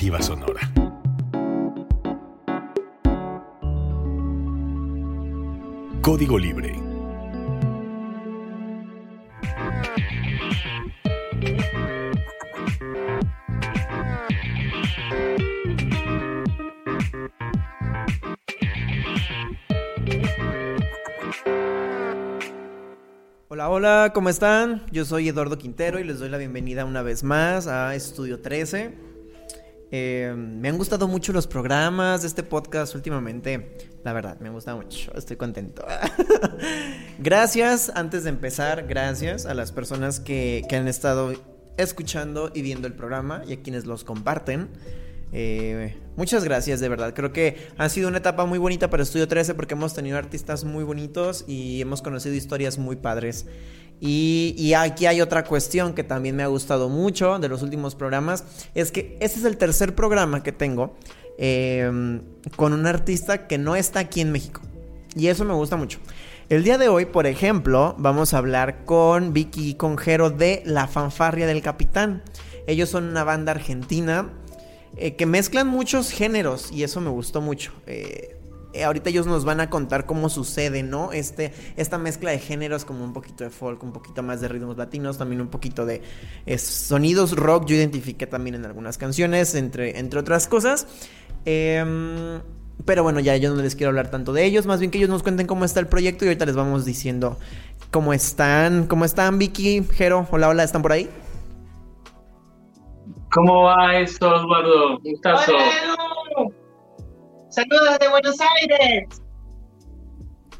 Sonora. Código Libre. Hola, hola, ¿cómo están? Yo soy Eduardo Quintero y les doy la bienvenida una vez más a Estudio 13. Eh, me han gustado mucho los programas de este podcast últimamente. La verdad, me gusta mucho. Estoy contento. gracias, antes de empezar, gracias a las personas que, que han estado escuchando y viendo el programa y a quienes los comparten. Eh, muchas gracias, de verdad. Creo que ha sido una etapa muy bonita para Estudio 13 porque hemos tenido artistas muy bonitos y hemos conocido historias muy padres. Y, aquí hay otra cuestión que también me ha gustado mucho de los últimos programas. Es que este es el tercer programa que tengo em, con un artista que no está aquí en México. Y eso me gusta mucho. El día de hoy, por ejemplo, vamos a hablar con Vicky y con Jero de La Fanfarria del Capitán. Ellos son una banda argentina eh, que mezclan muchos géneros y eso me gustó mucho. Eh, eh, ahorita ellos nos van a contar cómo sucede, ¿no? Este, esta mezcla de géneros como un poquito de folk, un poquito más de ritmos latinos, también un poquito de sonidos rock, yo identifiqué también en algunas canciones, entre, entre otras cosas. Em, pero bueno, ya yo no les quiero hablar tanto de ellos, más bien que ellos nos cuenten cómo está el proyecto y ahorita les vamos diciendo cómo están, cómo están Vicky, Jero, hola, hola, ¿están por ahí? ¿Cómo va eso, Eduardo? Gustazo. Saludos de Buenos Aires.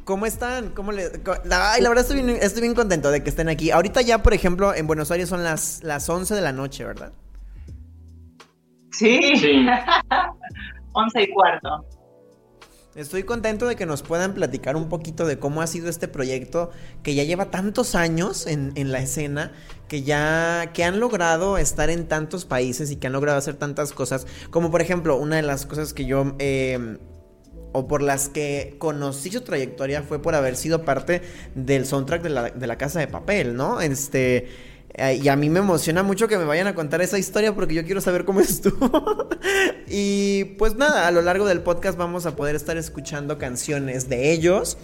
¿Cómo están? ¿Cómo le... Ay, la verdad estoy bien, estoy bien contento de que estén aquí. Ahorita ya, por ejemplo, en Buenos Aires son las, las 11 de la noche, ¿verdad? Sí. sí. 11 y cuarto. Estoy contento de que nos puedan platicar un poquito de cómo ha sido este proyecto que ya lleva tantos años en, la escena, que ya que han logrado estar en tantos países y que han logrado hacer tantas cosas, como por ejemplo una de las cosas que yo em, o por las que conocí su trayectoria fue por haber sido parte del soundtrack de la, de la Casa de Papel, ¿no? Este y a mí me emociona mucho que me vayan a contar esa historia porque yo quiero saber cómo estuvo. y pues nada, a lo largo del podcast vamos a poder estar escuchando canciones de ellos.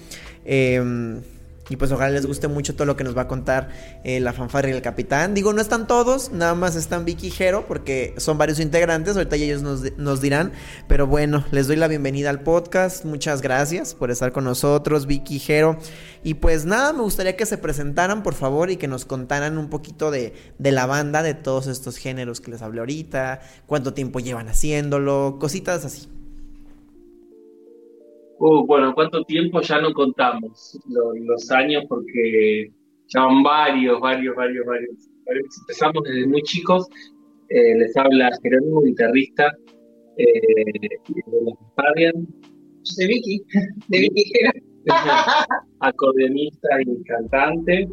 Eh, y pues ojalá les guste mucho todo lo que nos va a contar eh, la fanfarria y el capitán. Digo, no están todos, nada más están Vicky y porque son varios integrantes, ahorita ellos nos, nos, dirán. Pero bueno, les doy la bienvenida al podcast. Muchas gracias por estar con nosotros, Vicky y. Y pues nada, me gustaría que se presentaran, por favor, y que nos contaran un poquito de, de la banda, de todos estos géneros que les hablé ahorita, cuánto tiempo llevan haciéndolo, cositas así. Uh, bueno, ¿cuánto tiempo ya no contamos los, años? Porque ya van varios, varios, varios, varios. Empezamos desde muy chicos. Eh, les habla Jerónimo, guitarrista eh, de la Fabian. De Vicky, de Vicky Acordeonista y cantante.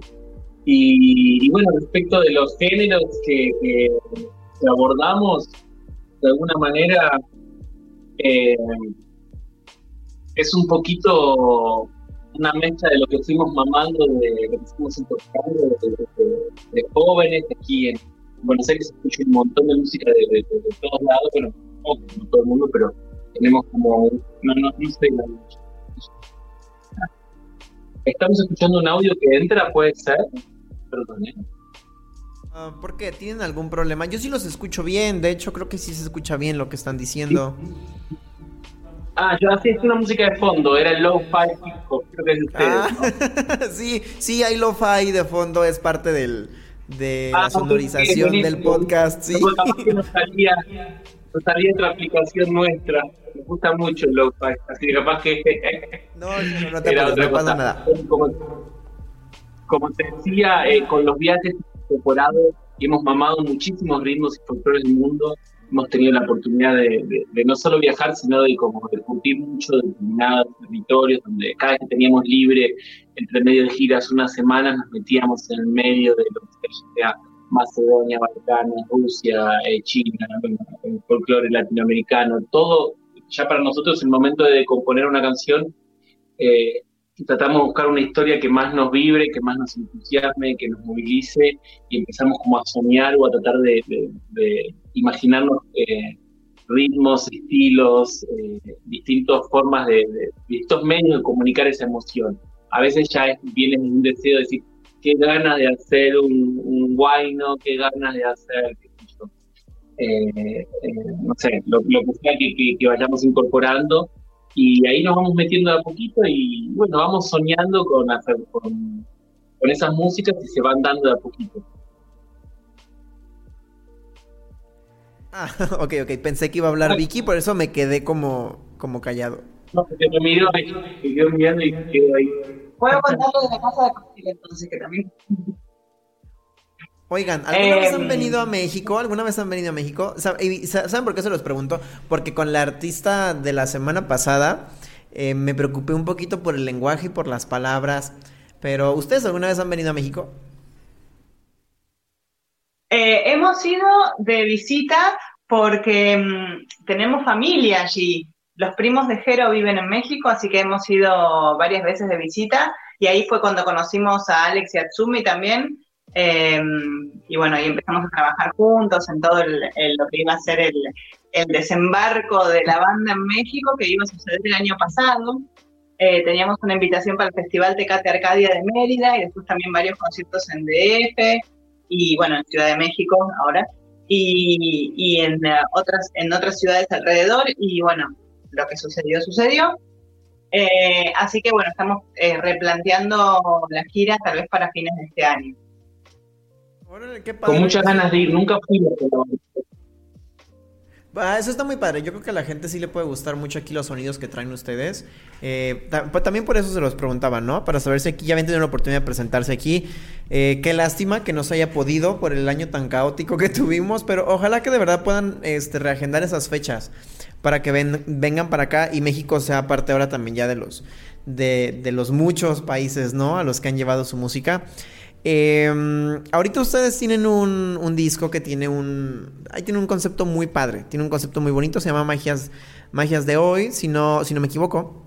Y, bueno, respecto de los géneros que, que, abordamos, de alguna manera, eh, es un poquito una mezcla de lo que fuimos mamando, de lo que fuimos incorporando de, jóvenes. Aquí en Buenos Aires se escucha un montón de música de, todos lados, bueno, no, todo el mundo, pero tenemos como, no, no, no sé, Estamos escuchando un audio que entra, puede ser. Perdón, ¿eh? Ah, ¿Por qué? ¿Tienen algún problema? Yo sí los escucho bien, de hecho creo que sí se escucha bien lo que están diciendo. Ah, yo hacía una música de fondo, era el lo-fi creo que es ustedes, ah, sí, sí, hay lo-fi de fondo, es parte del, de ah, la sonorización del podcast, sí. No, nos salía, nos salía otra aplicación nuestra, me gusta mucho el lo-fi, así que capaz que... no, no, no te pasa, pasa nada. Como, como te decía, eh, con los viajes incorporados, hemos mamado muchísimos ritmos y folclores del mundo, hemos tenido la oportunidad de, no solo viajar, sino de como discutir mucho de determinados territorios, donde cada vez que teníamos libre, entre medio de giras, unas semanas, nos metíamos en el medio de lo que sea Macedonia, Balcanes, Rusia, eh, China, el folclore latinoamericano, todo, ya para nosotros el momento de componer una canción, eh, tratamos de buscar una historia que más nos vibre, que más nos entusiasme, que nos movilice y empezamos como a soñar o a tratar de, imaginarnos eh, ritmos, estilos, eh, distintas formas de, de, distintos medios de comunicar esa emoción. A veces ya es, viene un deseo de decir, qué ganas de hacer un, un guayno, qué ganas de hacer, qué sé yo. Eh, eh, no sé, lo, lo que sea que, que, que, vayamos incorporando y ahí nos vamos metiendo de a poquito y bueno, vamos soñando con, hacer, con, con esas músicas y se van dando de a poquito. Ah, ok, ok. Pensé que iba a hablar Vicky, por eso me quedé como, como callado. No, porque me miró, me quedó mirando y quedó ahí. Puedo contarlo de la casa de Costilla, entonces, que también. Oigan, ¿alguna eh, vez han venido a México? ¿Alguna vez han venido a México? ¿Saben por qué se los pregunto? Porque con la artista de la semana pasada eh, me preocupé un poquito por el lenguaje y por las palabras. Pero, ¿ustedes alguna vez han venido a México? Eh, hemos ido de visita porque mmm, tenemos familia allí. Los primos de Jero viven en México, así que hemos ido varias veces de visita. Y ahí fue cuando conocimos a Alex y a Tsumi también. Eh, y bueno, ahí empezamos a trabajar juntos en todo lo que iba a ser el, el, desembarco de la banda en México, que iba a suceder el año pasado. Eh, teníamos una invitación para el Festival Tecate Arcadia de Mérida y después también varios conciertos en DF y bueno, en Ciudad de México ahora. Y, y en, uh, otras, en otras ciudades alrededor. Y bueno, lo que sucedió, sucedió. Eh, así que bueno, estamos eh, replanteando la gira tal vez para fines de este año. Con muchas ganas de ir, nunca fui, pero... Ah, eso está muy padre. Yo creo que a la gente sí le puede gustar mucho aquí los sonidos que traen ustedes. Eh, también por eso se los preguntaba, ¿no? Para saber si aquí ya habían tenido la oportunidad de presentarse aquí. Eh, qué lástima que no se haya podido por el año tan caótico que tuvimos, pero ojalá que de verdad puedan este, reagendar esas fechas para que ven, vengan para acá y México sea parte ahora también ya de los, de, de los muchos países, ¿no? A los que han llevado su música. Eh, ahorita ustedes tienen un, un, disco que tiene un. Ahí tiene un concepto muy padre. Tiene un concepto muy bonito. Se llama Magias, Magias de Hoy, si no, si no me equivoco.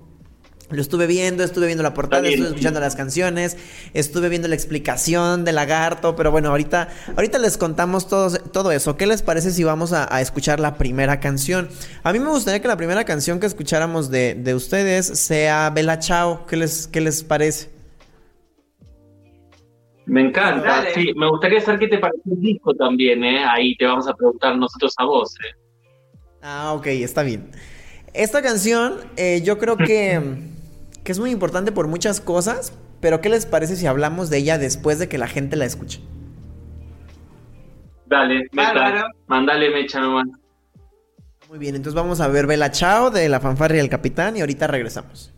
Lo estuve viendo, estuve viendo la portada, estuve escuchando las canciones, estuve viendo la explicación de Lagarto, pero bueno, ahorita, ahorita les contamos todo, todo eso. ¿Qué les parece si vamos a, a, escuchar la primera canción? A mí me gustaría que la primera canción que escucháramos de, de ustedes sea Bella Chao. ¿Qué les, qué les parece? Me encanta, Dale. sí. Me gustaría saber qué te pareció el disco también, ¿eh? Ahí te vamos a preguntar nosotros a vos, ¿eh? Ah, ok, está bien. Esta canción, eh, yo creo que, que es muy importante por muchas cosas, pero ¿qué les parece si hablamos de ella después de que la gente la escuche? Dale, mecha, mandale mecha nomás. Muy bien, entonces vamos a ver Bella Chao de la fanfarria del capitán y ahorita regresamos.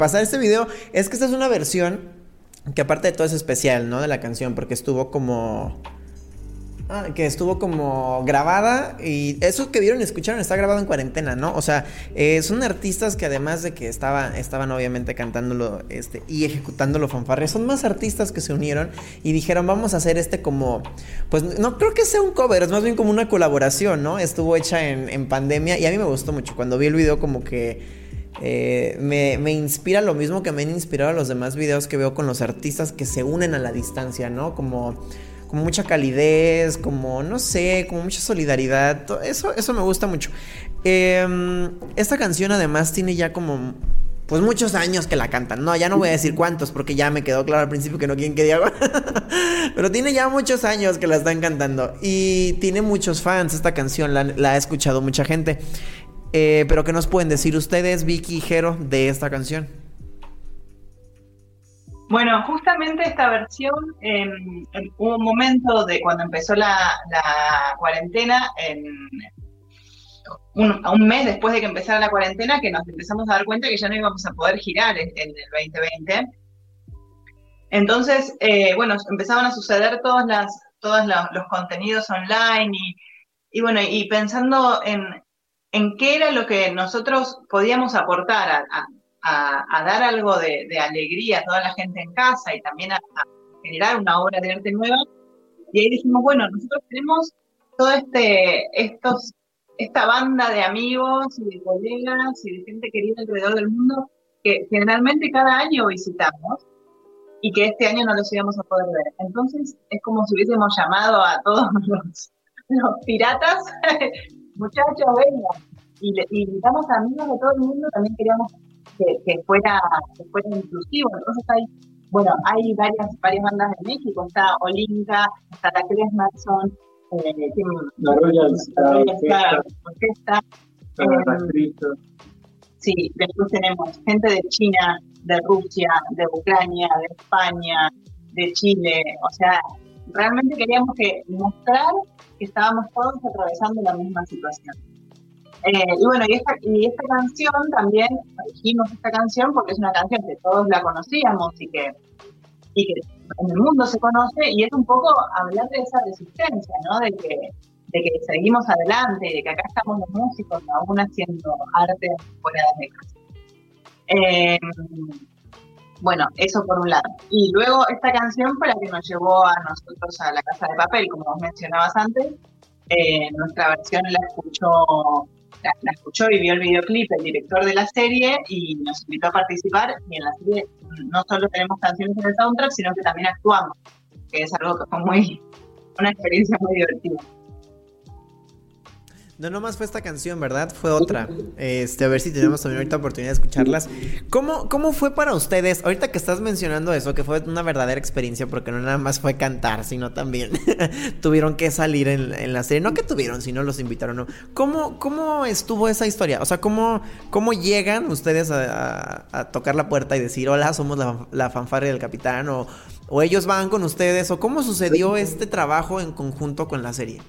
Pasar este video es que esta es una versión que aparte de todo es especial, ¿no? De la canción, porque estuvo como Ah, que estuvo como grabada y eso que vieron escucharon está grabado en cuarentena, ¿no? O sea, eh, son artistas que además de que estaban, estaban obviamente cantándolo este, y ejecutándolo fanfarre, son más artistas que se unieron y dijeron vamos a hacer este como, pues no creo que sea un cover, es más bien como una colaboración, ¿no? Estuvo hecha en, pandemia y a mí me gustó mucho. Cuando vi el video como que eh, me, me, inspira lo mismo que me han inspirado los demás videos que veo con los artistas que se unen a la distancia, ¿no? Como como mucha calidez, como, no sé, como mucha solidaridad. Eso, eso me gusta mucho. Em, esta canción además tiene ya como pues muchos años que la cantan. No, ya no voy a decir cuántos porque ya me quedó claro al principio que no quieren que diga. Pero tiene ya muchos años que la están cantando. Y tiene muchos fans esta canción, la, ha escuchado mucha gente. Eh, pero ¿qué nos pueden decir ustedes, Vicky y Jero, de esta canción? Bueno, justamente esta versión, em, hubo un momento de cuando empezó la, cuarentena, en un, mes después de que empezara la cuarentena, que nos empezamos a dar cuenta que ya no íbamos a poder girar en, el 2020. Entonces, eh, bueno, empezaban a suceder todos, todos los, contenidos online y, bueno, y pensando en, en qué era lo que nosotros podíamos aportar a dar algo de, alegría a toda la gente en casa y también a, generar una obra de arte nueva. Y ahí dijimos, bueno, nosotros tenemos todo este, esta banda de amigos y de colegas y de gente querida alrededor del mundo que generalmente cada año visitamos y que este año no los íbamos a poder ver. Entonces es como si hubiésemos llamado a todos los, piratas, muchachos, vengan. Y, y invitamos a amigos de todo el mundo, también queríamos que, fuera, que fuera inclusivo. Entonces hay, bueno, hay varias, varias bandas de México, está Olinka, está la Cresmerson, eh, la Royal Star Orquesta. Eh, sí, después tenemos gente de China, de Rusia, de Ucrania, de España, de Chile, o sea, realmente queríamos que mostrar estábamos todos atravesando la misma situación. Eh, y bueno, y esta, y esta canción también, elegimos esta canción porque es una canción que todos la conocíamos y que, y que en el mundo se conoce, y es un poco hablar de esa resistencia, ¿no? De que, de que seguimos adelante, de que acá estamos los músicos aún haciendo arte fuera de casa. Eh, bueno, eso por un lado. Y luego esta canción fue la que nos llevó a nosotros a la Casa de Papel, como vos mencionabas antes. Eh, nuestra versión la escuchó la, escuchó y vio el videoclip el director de la serie y nos invitó a participar y en la serie no solo tenemos canciones en el soundtrack, sino que también actuamos, que es algo que fue muy, una experiencia muy divertida. No nomás fue esta canción, ¿verdad? Fue otra. Este, a ver si tenemos también ahorita oportunidad de escucharlas. ¿Cómo, ¿Cómo fue para ustedes? Ahorita que estás mencionando eso, que fue una verdadera experiencia, porque no nada más fue cantar, sino también tuvieron que salir en, la serie. No que tuvieron, sino los invitaron. ¿no? ¿Cómo, ¿Cómo estuvo esa historia? O sea, ¿cómo, cómo llegan ustedes a, tocar la puerta y decir, hola, somos la, la fanfarria del capitán? O, ¿O ellos van con ustedes? ¿O cómo sucedió este trabajo en conjunto con la serie?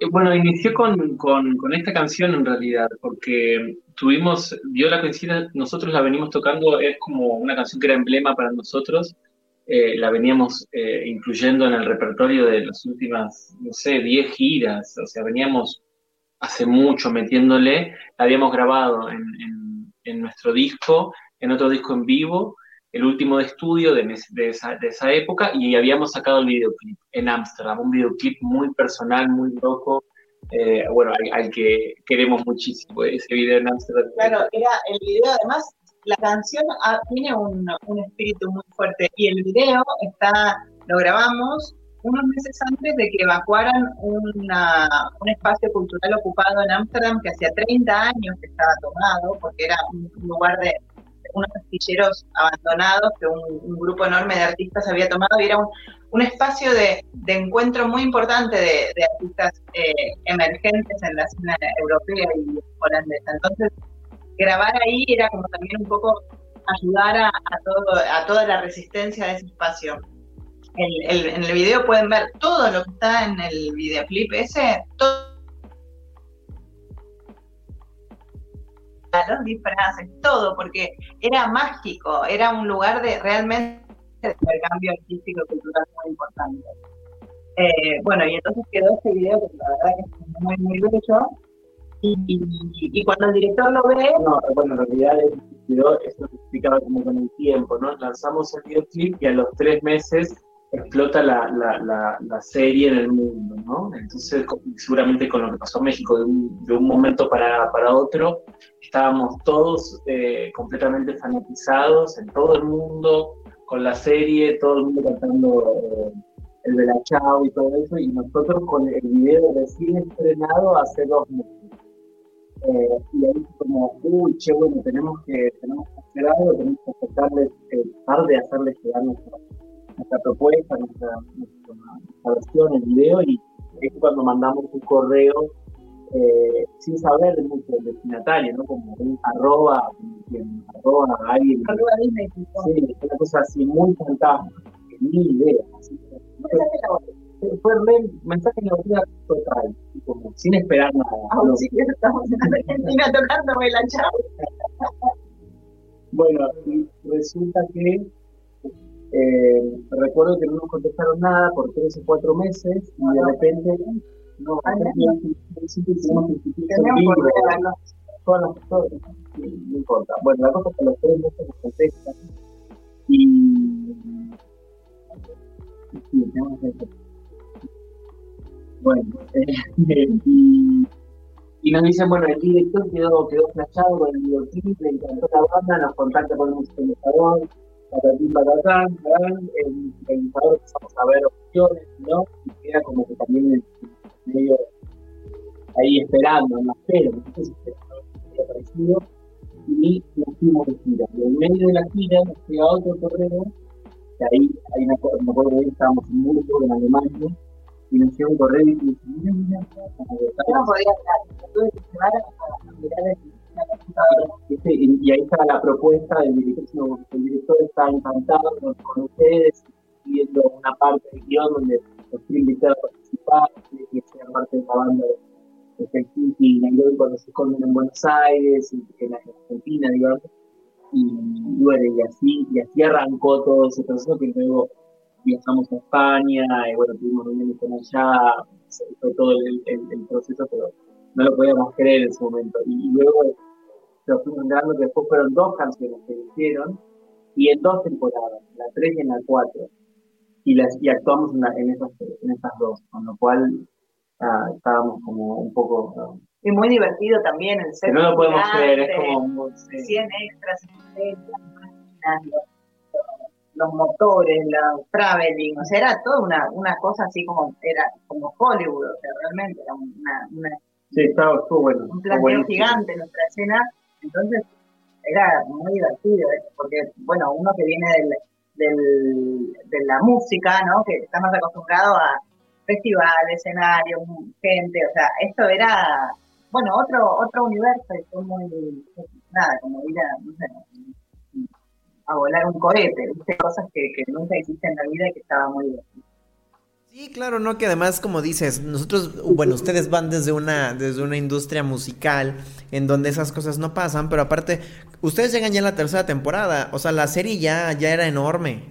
Eh, bueno, inició con, con, esta canción en realidad, porque tuvimos, dio la coincidencia, nosotros la venimos tocando, es como una canción que era emblema para nosotros, eh, la veníamos eh, incluyendo en el repertorio de las últimas, no sé, 10 giras, o sea, veníamos hace mucho metiéndole, la habíamos grabado en, en nuestro disco, en otro disco en vivo, el último de estudio de, esa, época y habíamos sacado el videoclip en Ámsterdam, un videoclip muy personal, muy loco, eh, bueno, al, que queremos muchísimo, ese video en Ámsterdam. Claro, era el video, además, la canción ah, tiene un, espíritu muy fuerte y el video está, lo grabamos unos meses antes de que evacuaran una, un espacio cultural ocupado en Ámsterdam que hacía 30 años que estaba tomado, porque era un lugar de unos astilleros abandonados que un, grupo enorme de artistas había tomado y era un, espacio de, encuentro muy importante de, artistas eh, emergentes en la escena europea y holandesa. Entonces, grabar ahí era como también un poco ayudar a, todo, a toda la resistencia de ese espacio. en el video pueden ver todo lo que está en el videoclip ese, todo los disfraces, todo, porque era mágico, era un lugar de realmente de intercambio artístico y cultural muy importante. Eh, bueno, y entonces quedó ese video que la verdad que es muy, muy bello. Y, y, cuando el director lo ve. No, bueno, en realidad quedó, eso se explicaba como con el tiempo, ¿no? Lanzamos el videoclip y a los tres meses explota la, la, la, serie en el mundo, ¿no? Entonces, seguramente con lo que pasó en México, de un, de un momento para, para, otro, estábamos todos eh, completamente fanatizados en todo el mundo, con la serie, todo el mundo cantando eh, el Bella Chao y todo eso, y nosotros con el video recién estrenado hace dos meses. Eh, y ahí como, uy, che, bueno, tenemos que, tenemos que hacer algo, tenemos que aceptarles, tratar de hacerles llegar nuestra nuestra propuesta, nuestra, nuestra, versión, el video, y es cuando mandamos un correo eh, sin saber mucho del destinatario, ¿no? Como un arroba, arroba a alguien. Arroba Disney. Sí, una cosa así muy fantástica, ni idea. Así, fue re mensaje en la total, como sin esperar nada. Ah, sí, estamos en Argentina tocando la chao. bueno, y resulta que eh, recuerdo que no nos contestaron nada por tres o cuatro meses y de repente, no, no importa. Bueno, la cosa es que los tres meses nos contestan. Y, sí, tenemos que bueno, eh, y, y, nos dicen, bueno, el director quedó, quedó flashado con el videoclip, le encantó la banda, nos contacta con el musicalizador, patatín, patatán, el realizador empezamos a ver opciones, ¿no? Y queda como que también medio ahí esperando, en la espera, no sé si y nos fuimos de gira. Y en medio de la gira nos llega otro correo, que ahí, ahí me acuerdo, que estábamos en Murgo, en Alemania, y nos llega un correo y dice, mira, mira, el y, ahí está la propuesta del director, el director está encantado con, ustedes, viendo una parte del guion donde los quiere participar, que sean parte de la banda de Helsinki y Nairobi cuando se esconden en Buenos Aires, y en Argentina, digamos. Y, bueno, y así, y así arrancó todo ese proceso que luego viajamos a España, y bueno, tuvimos reuniones con allá, fue todo el, el proceso, pero no lo podíamos creer en ese momento. Y, luego se fuimos enterando que después fueron dos canciones que hicieron y en dos temporadas, la 3 y en la 4. Y, las, y actuamos en, en, esas, en esas dos, con lo cual ah, estábamos como un poco... Ah, y muy divertido también el set. no lo podemos creer, es como... 100 extras, los, los motores, la traveling, o sea, era toda una, una cosa así como, era como Hollywood, o sea, realmente era una, una Sí, estaba, estuvo bueno. Un planteo gigante nuestra escena, entonces era muy divertido, ¿eh? porque, bueno, uno que viene del, del, de la música, ¿no? Que está más acostumbrado a festivales, escenarios, gente, o sea, esto era, bueno, otro otro universo y fue muy, nada, como ir a, no sé, a volar un cohete, ¿viste? cosas que, nunca existen en la vida y que estaba muy divertido. Sí, claro, no, que además, como dices, nosotros, bueno, ustedes van desde una, desde una industria musical en donde esas cosas no pasan, pero aparte, ustedes llegan ya en la tercera temporada, o sea, la serie ya, ya era enorme.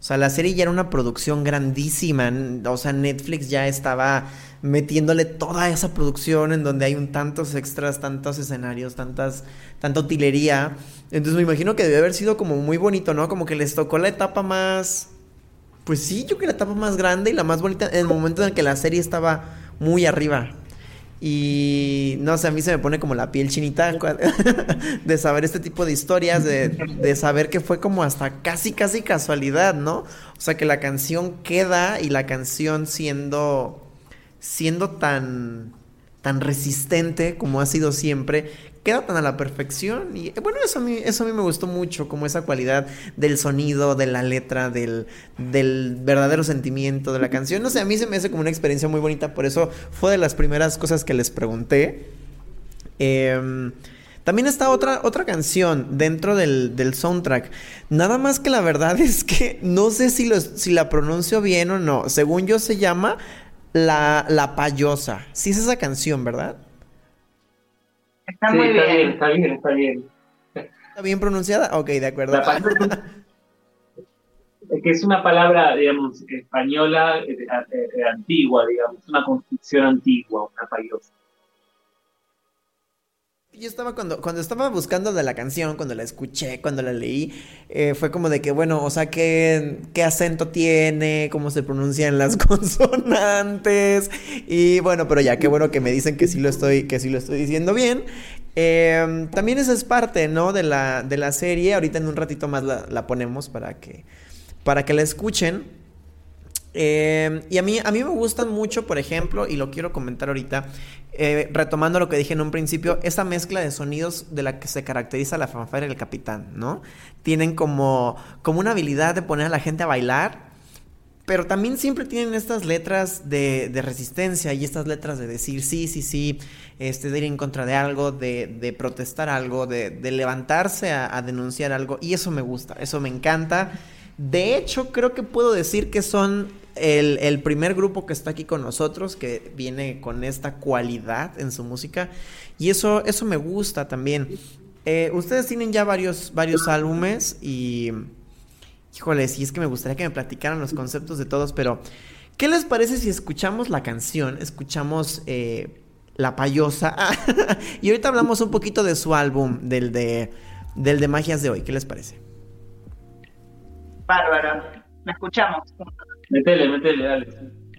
O sea, la serie ya era una producción grandísima. O sea, Netflix ya estaba metiéndole toda esa producción en donde hay un tantos extras, tantos escenarios, tantas, tanta utilería. Entonces me imagino que debe haber sido como muy bonito, ¿no? Como que les tocó la etapa más pues sí, yo que la etapa más grande y la más bonita en el momento en que la serie estaba muy arriba. Y no sé, a mí se me pone como la piel chinita de saber este tipo de historias, de, de, saber que fue como hasta casi, casi casualidad, ¿no? O sea, que la canción queda y la canción siendo, siendo tan, tan resistente como ha sido siempre, queda tan a la perfección. Y bueno, eso a mí, eso a mí me gustó mucho, como esa cualidad del sonido, de la letra, del, del verdadero sentimiento de la canción. No sé, a mí se me hace como una experiencia muy bonita, por eso fue de las primeras cosas que les pregunté. Eh, También está otra, otra canción dentro del, del soundtrack. Nada más que la verdad es que no sé si, lo, si la pronuncio bien o no. Según yo se llama La, la Payosa. Sí es esa canción, ¿verdad? Está muy está bien. Está bien, está bien. ¿Está bien pronunciada? Ok, de acuerdo. La es que es una palabra, digamos, española eh, eh, eh, antigua, digamos, una construcción antigua, una payosa. Yo estaba cuando, cuando estaba buscando de la canción, cuando la escuché, cuando la leí, eh, fue como de que, bueno, o sea, ¿qué, qué acento tiene, cómo se pronuncian las consonantes. Y bueno, pero ya, qué bueno que me dicen que sí lo estoy, que sí lo estoy diciendo bien. Eh, también esa es parte, ¿no? De la, de la serie. Ahorita en un ratito más la, la ponemos para que, para que la escuchen. Eh, y a mí, a mí me gustan mucho, por ejemplo, y lo quiero comentar ahorita, eh, retomando lo que dije en un principio, esa mezcla de sonidos de la que se caracteriza la fanfarria del capitán, ¿no? Tienen como, como una habilidad de poner a la gente a bailar, pero también siempre tienen estas letras de, de resistencia y estas letras de decir sí, sí, sí, este, de ir en contra de algo, de, de protestar algo, de, de levantarse a denunciar algo, y eso me gusta, eso me encanta. De hecho, creo que puedo decir que son el, primer grupo que está aquí con nosotros, que viene con esta cualidad en su música. Y eso, eso me gusta también. Eh, ustedes tienen ya varios, varios álbumes y... Híjole, sí, es que me gustaría que me platicaran los conceptos de todos, pero... ¿Qué les parece si escuchamos la canción? Escuchamos eh, La Payosa. y ahorita hablamos un poquito de su álbum, del de, del de Magias de hoy. ¿Qué les parece? Bárbaro. La escuchamos. Métele, métele, dale.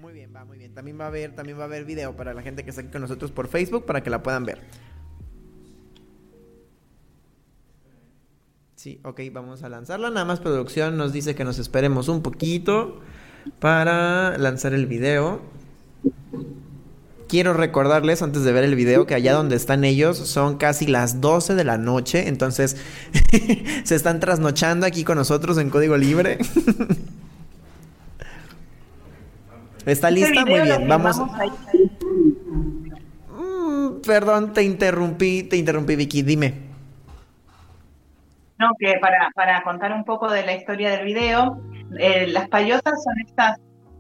Muy bien, va muy bien. También va a haber, también va a haber video para la gente que está aquí con nosotros por Facebook para que la puedan ver. Sí, ok, vamos a lanzarla. Nada más producción nos dice que nos esperemos un poquito para lanzar el video. Quiero recordarles antes de ver el video que allá donde están ellos son casi las 12 de la noche, entonces se están trasnochando aquí con nosotros en código libre. ¿Está lista? Muy bien, vamos. Mm, perdón, te interrumpí, te interrumpí, Vicky, dime. No, que para, para contar un poco de la historia del video, eh, las payosas son estas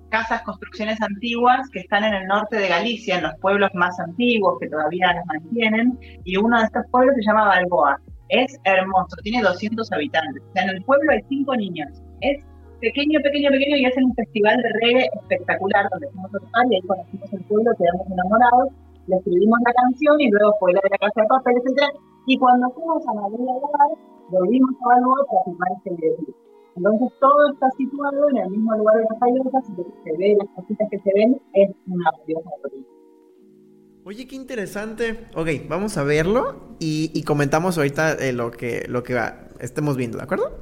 casas, construcciones antiguas que están en el norte de Galicia, en los pueblos más antiguos que todavía las mantienen, y uno de estos pueblos se llama Balboa. Es hermoso, tiene 200 habitantes. O sea, en el pueblo hay cinco niños. Es pequeño, pequeño, pequeño y hacen un festival de reggae espectacular donde fuimos a y ahí conocimos el pueblo, quedamos enamorados, le escribimos la canción y luego fue la de la casa de papel, etc. Y cuando fuimos a Madrid a grabar, volvimos a Balboa para filmar este videoclip. Entonces todo está situado en el mismo lugar de las payosas y que se ve, las cositas que se ven, es una payosa Oye, qué interesante. Ok, vamos a verlo y, y comentamos ahorita eh, lo que, lo que estemos viendo, ¿de acuerdo?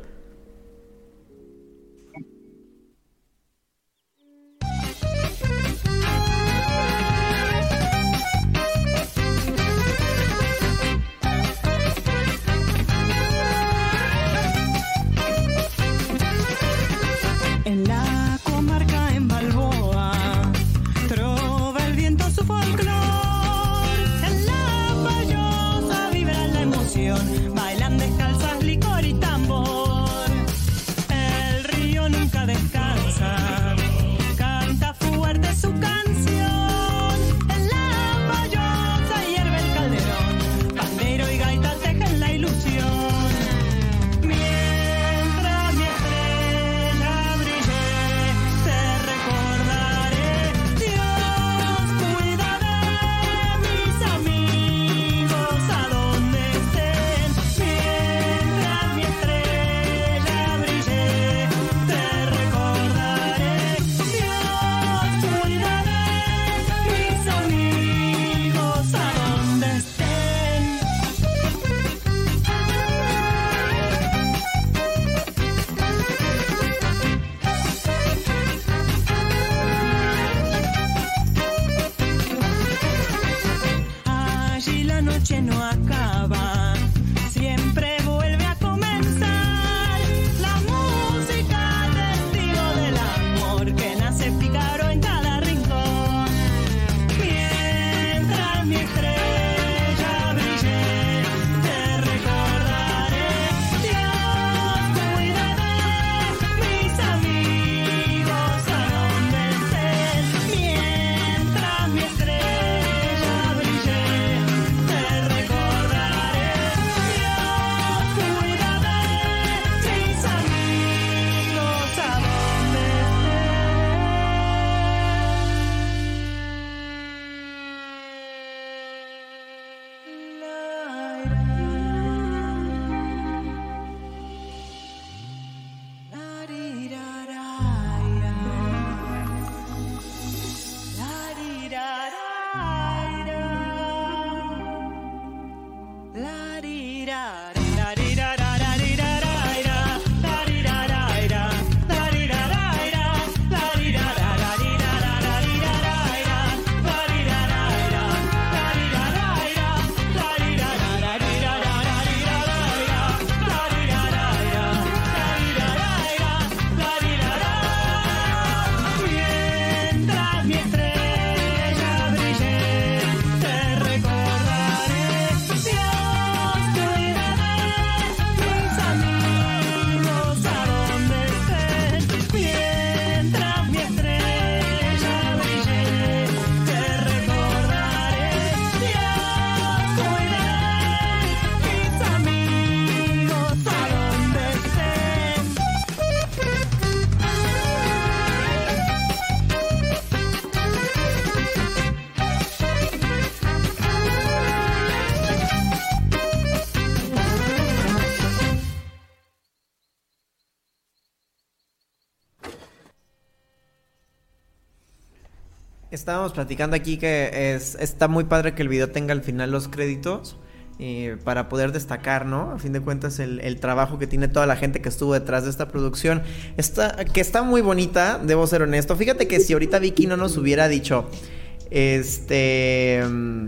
Estábamos platicando aquí que es, está muy padre que el video tenga al final los créditos eh, para poder destacar, ¿no? A fin de cuentas el, el trabajo que tiene toda la gente que estuvo detrás de esta producción. Está, que está muy bonita, debo ser honesto. Fíjate que si ahorita Vicky no nos hubiera dicho, este... mm,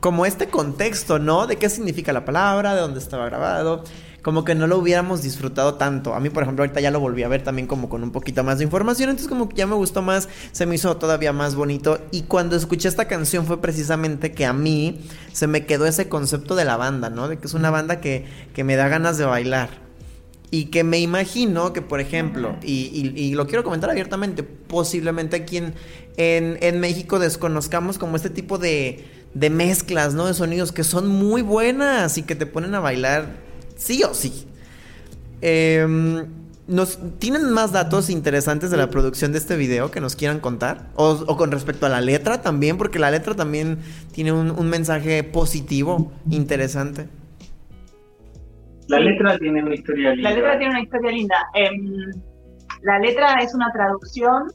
Como este contexto, ¿no? De qué significa la palabra, de dónde estaba grabado. Como que no lo hubiéramos disfrutado tanto. A mí, por ejemplo, ahorita ya lo volví a ver también como con un poquito más de información. Entonces como que ya me gustó más, se me hizo todavía más bonito. Y cuando escuché esta canción fue precisamente que a mí se me quedó ese concepto de la banda, ¿no? De que es una banda que, que me da ganas de bailar. Y que me imagino que, por ejemplo, y, y- y lo quiero comentar abiertamente, posiblemente aquí en, en, en México desconozcamos como este tipo de, de mezclas, ¿no? De sonidos que son muy buenas y que te ponen a bailar sí o sí. Em, nos, ¿Tienen más datos interesantes de la producción de este video que nos quieran contar? O, o con respecto a la letra también, porque la letra también tiene un, un mensaje positivo, interesante. La letra tiene una historia linda. La letra tiene una historia linda. Em, la letra es una traducción,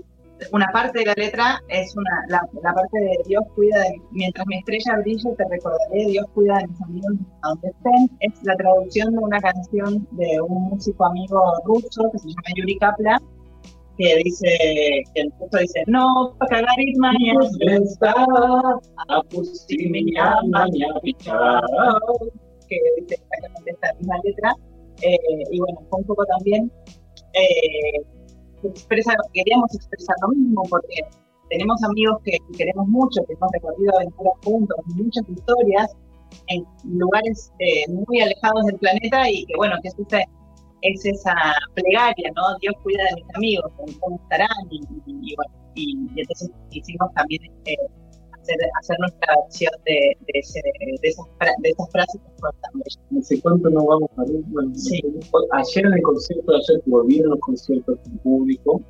una parte de la letra es una, la, parte de Dios cuida de, mientras mi estrella brille te recordaré, Dios cuida de mis amigos donde estén. Es la traducción de una canción de un músico amigo ruso que se llama Yuri Kaplan, que dice, que el texto dice, no, cagar y mañana que dice exactamente esta misma letra. Eh, y bueno, fue un poco también eh, expresa, queríamos expresar lo mismo porque tenemos amigos que queremos mucho, que hemos recorrido aventuras juntos, muchas historias en lugares eh, muy alejados del planeta y que bueno, que es, esa- es esa plegaria, ¿no? Dios cuida de mis amigos, cómo estarán y, y- bueno, y, entonces quisimos también eh, hacer, hacer nuestra versión de, de, ese- de esas, de esas frases que fueron tan bellas. No sé cuánto nos vamos a ver. Bueno, Sí. Ayer en el concierto, ayer que volvieron los conciertos en público,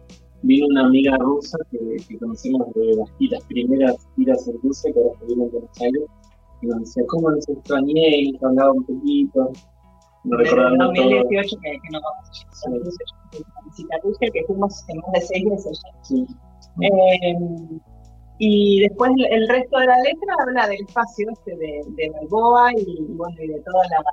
vino una amiga rusa que, que conocemos de las, giras, primeras giras en Rusia, que ahora estuvieron en Buenos Aires, y nos decía, ¿cómo nos extrañé? Y nos hablaba un poquito, Desde recordando todo. 2018 que, que no vamos a visitar Rusia, que fuimos en más de seis ya. Sí. Eh, y después el, resto de la letra habla del espacio este de, de Balboa y, bueno, y de toda la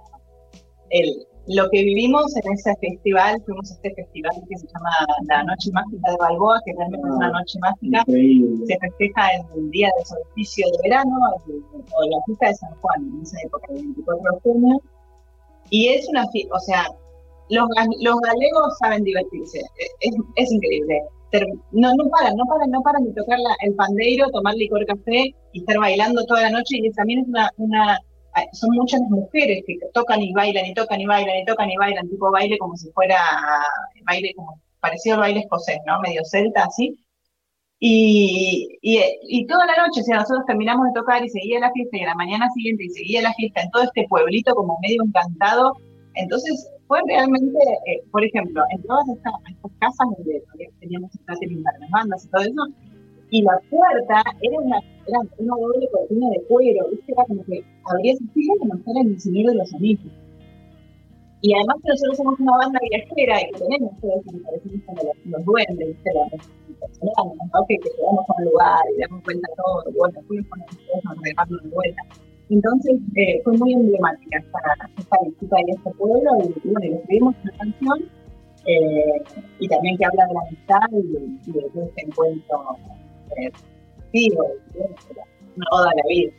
el, lo que vivimos en ese festival, fuimos a este festival que se llama La Noche Mágica de Balboa, que realmente es una noche mágica, Increíble. se festeja el día del solsticio de verano el- o la fiesta de San Juan, en esa época, el 24 de junio. Y es una fiesta, o sea, los, los galegos saben divertirse, es, es increíble. No, no paran, no paran, no paran de tocar el pandeiro, tomar licor café y estar bailando toda la noche. Y también es una, una, son muchas mujeres que tocan y bailan y tocan y bailan y tocan y bailan, tipo baile como si fuera baile como parecido al baile escocés, ¿no? Medio celta así. Y, y, y toda la noche, o sea, nosotros terminamos de tocar y seguía la fiesta, y a la mañana siguiente y seguía la fiesta en todo este pueblito como medio encantado. Entonces, fue realmente, eh, por ejemplo, en todas estas, estas casas donde teníamos catering para las bandas y todo eso, y la puerta era una, era una doble cortina de cuero, ¿viste? Era como que abrías así como estar en el Señor de los Anillos. Y además que nosotros somos una banda viajera y que tenemos todo eso que parecemos como los, los duendes, ¿viste? La personal, ¿no? Que, que llegamos a un lugar y damos vuelta a todo, bueno, fuimos con nosotros, nos de vuelta. Entonces eh, fue muy emblemática esta, esta visita en este pueblo y, bueno, escribimos una canción eh, y también que habla de la amistad y, y de este encuentro eh, la vida.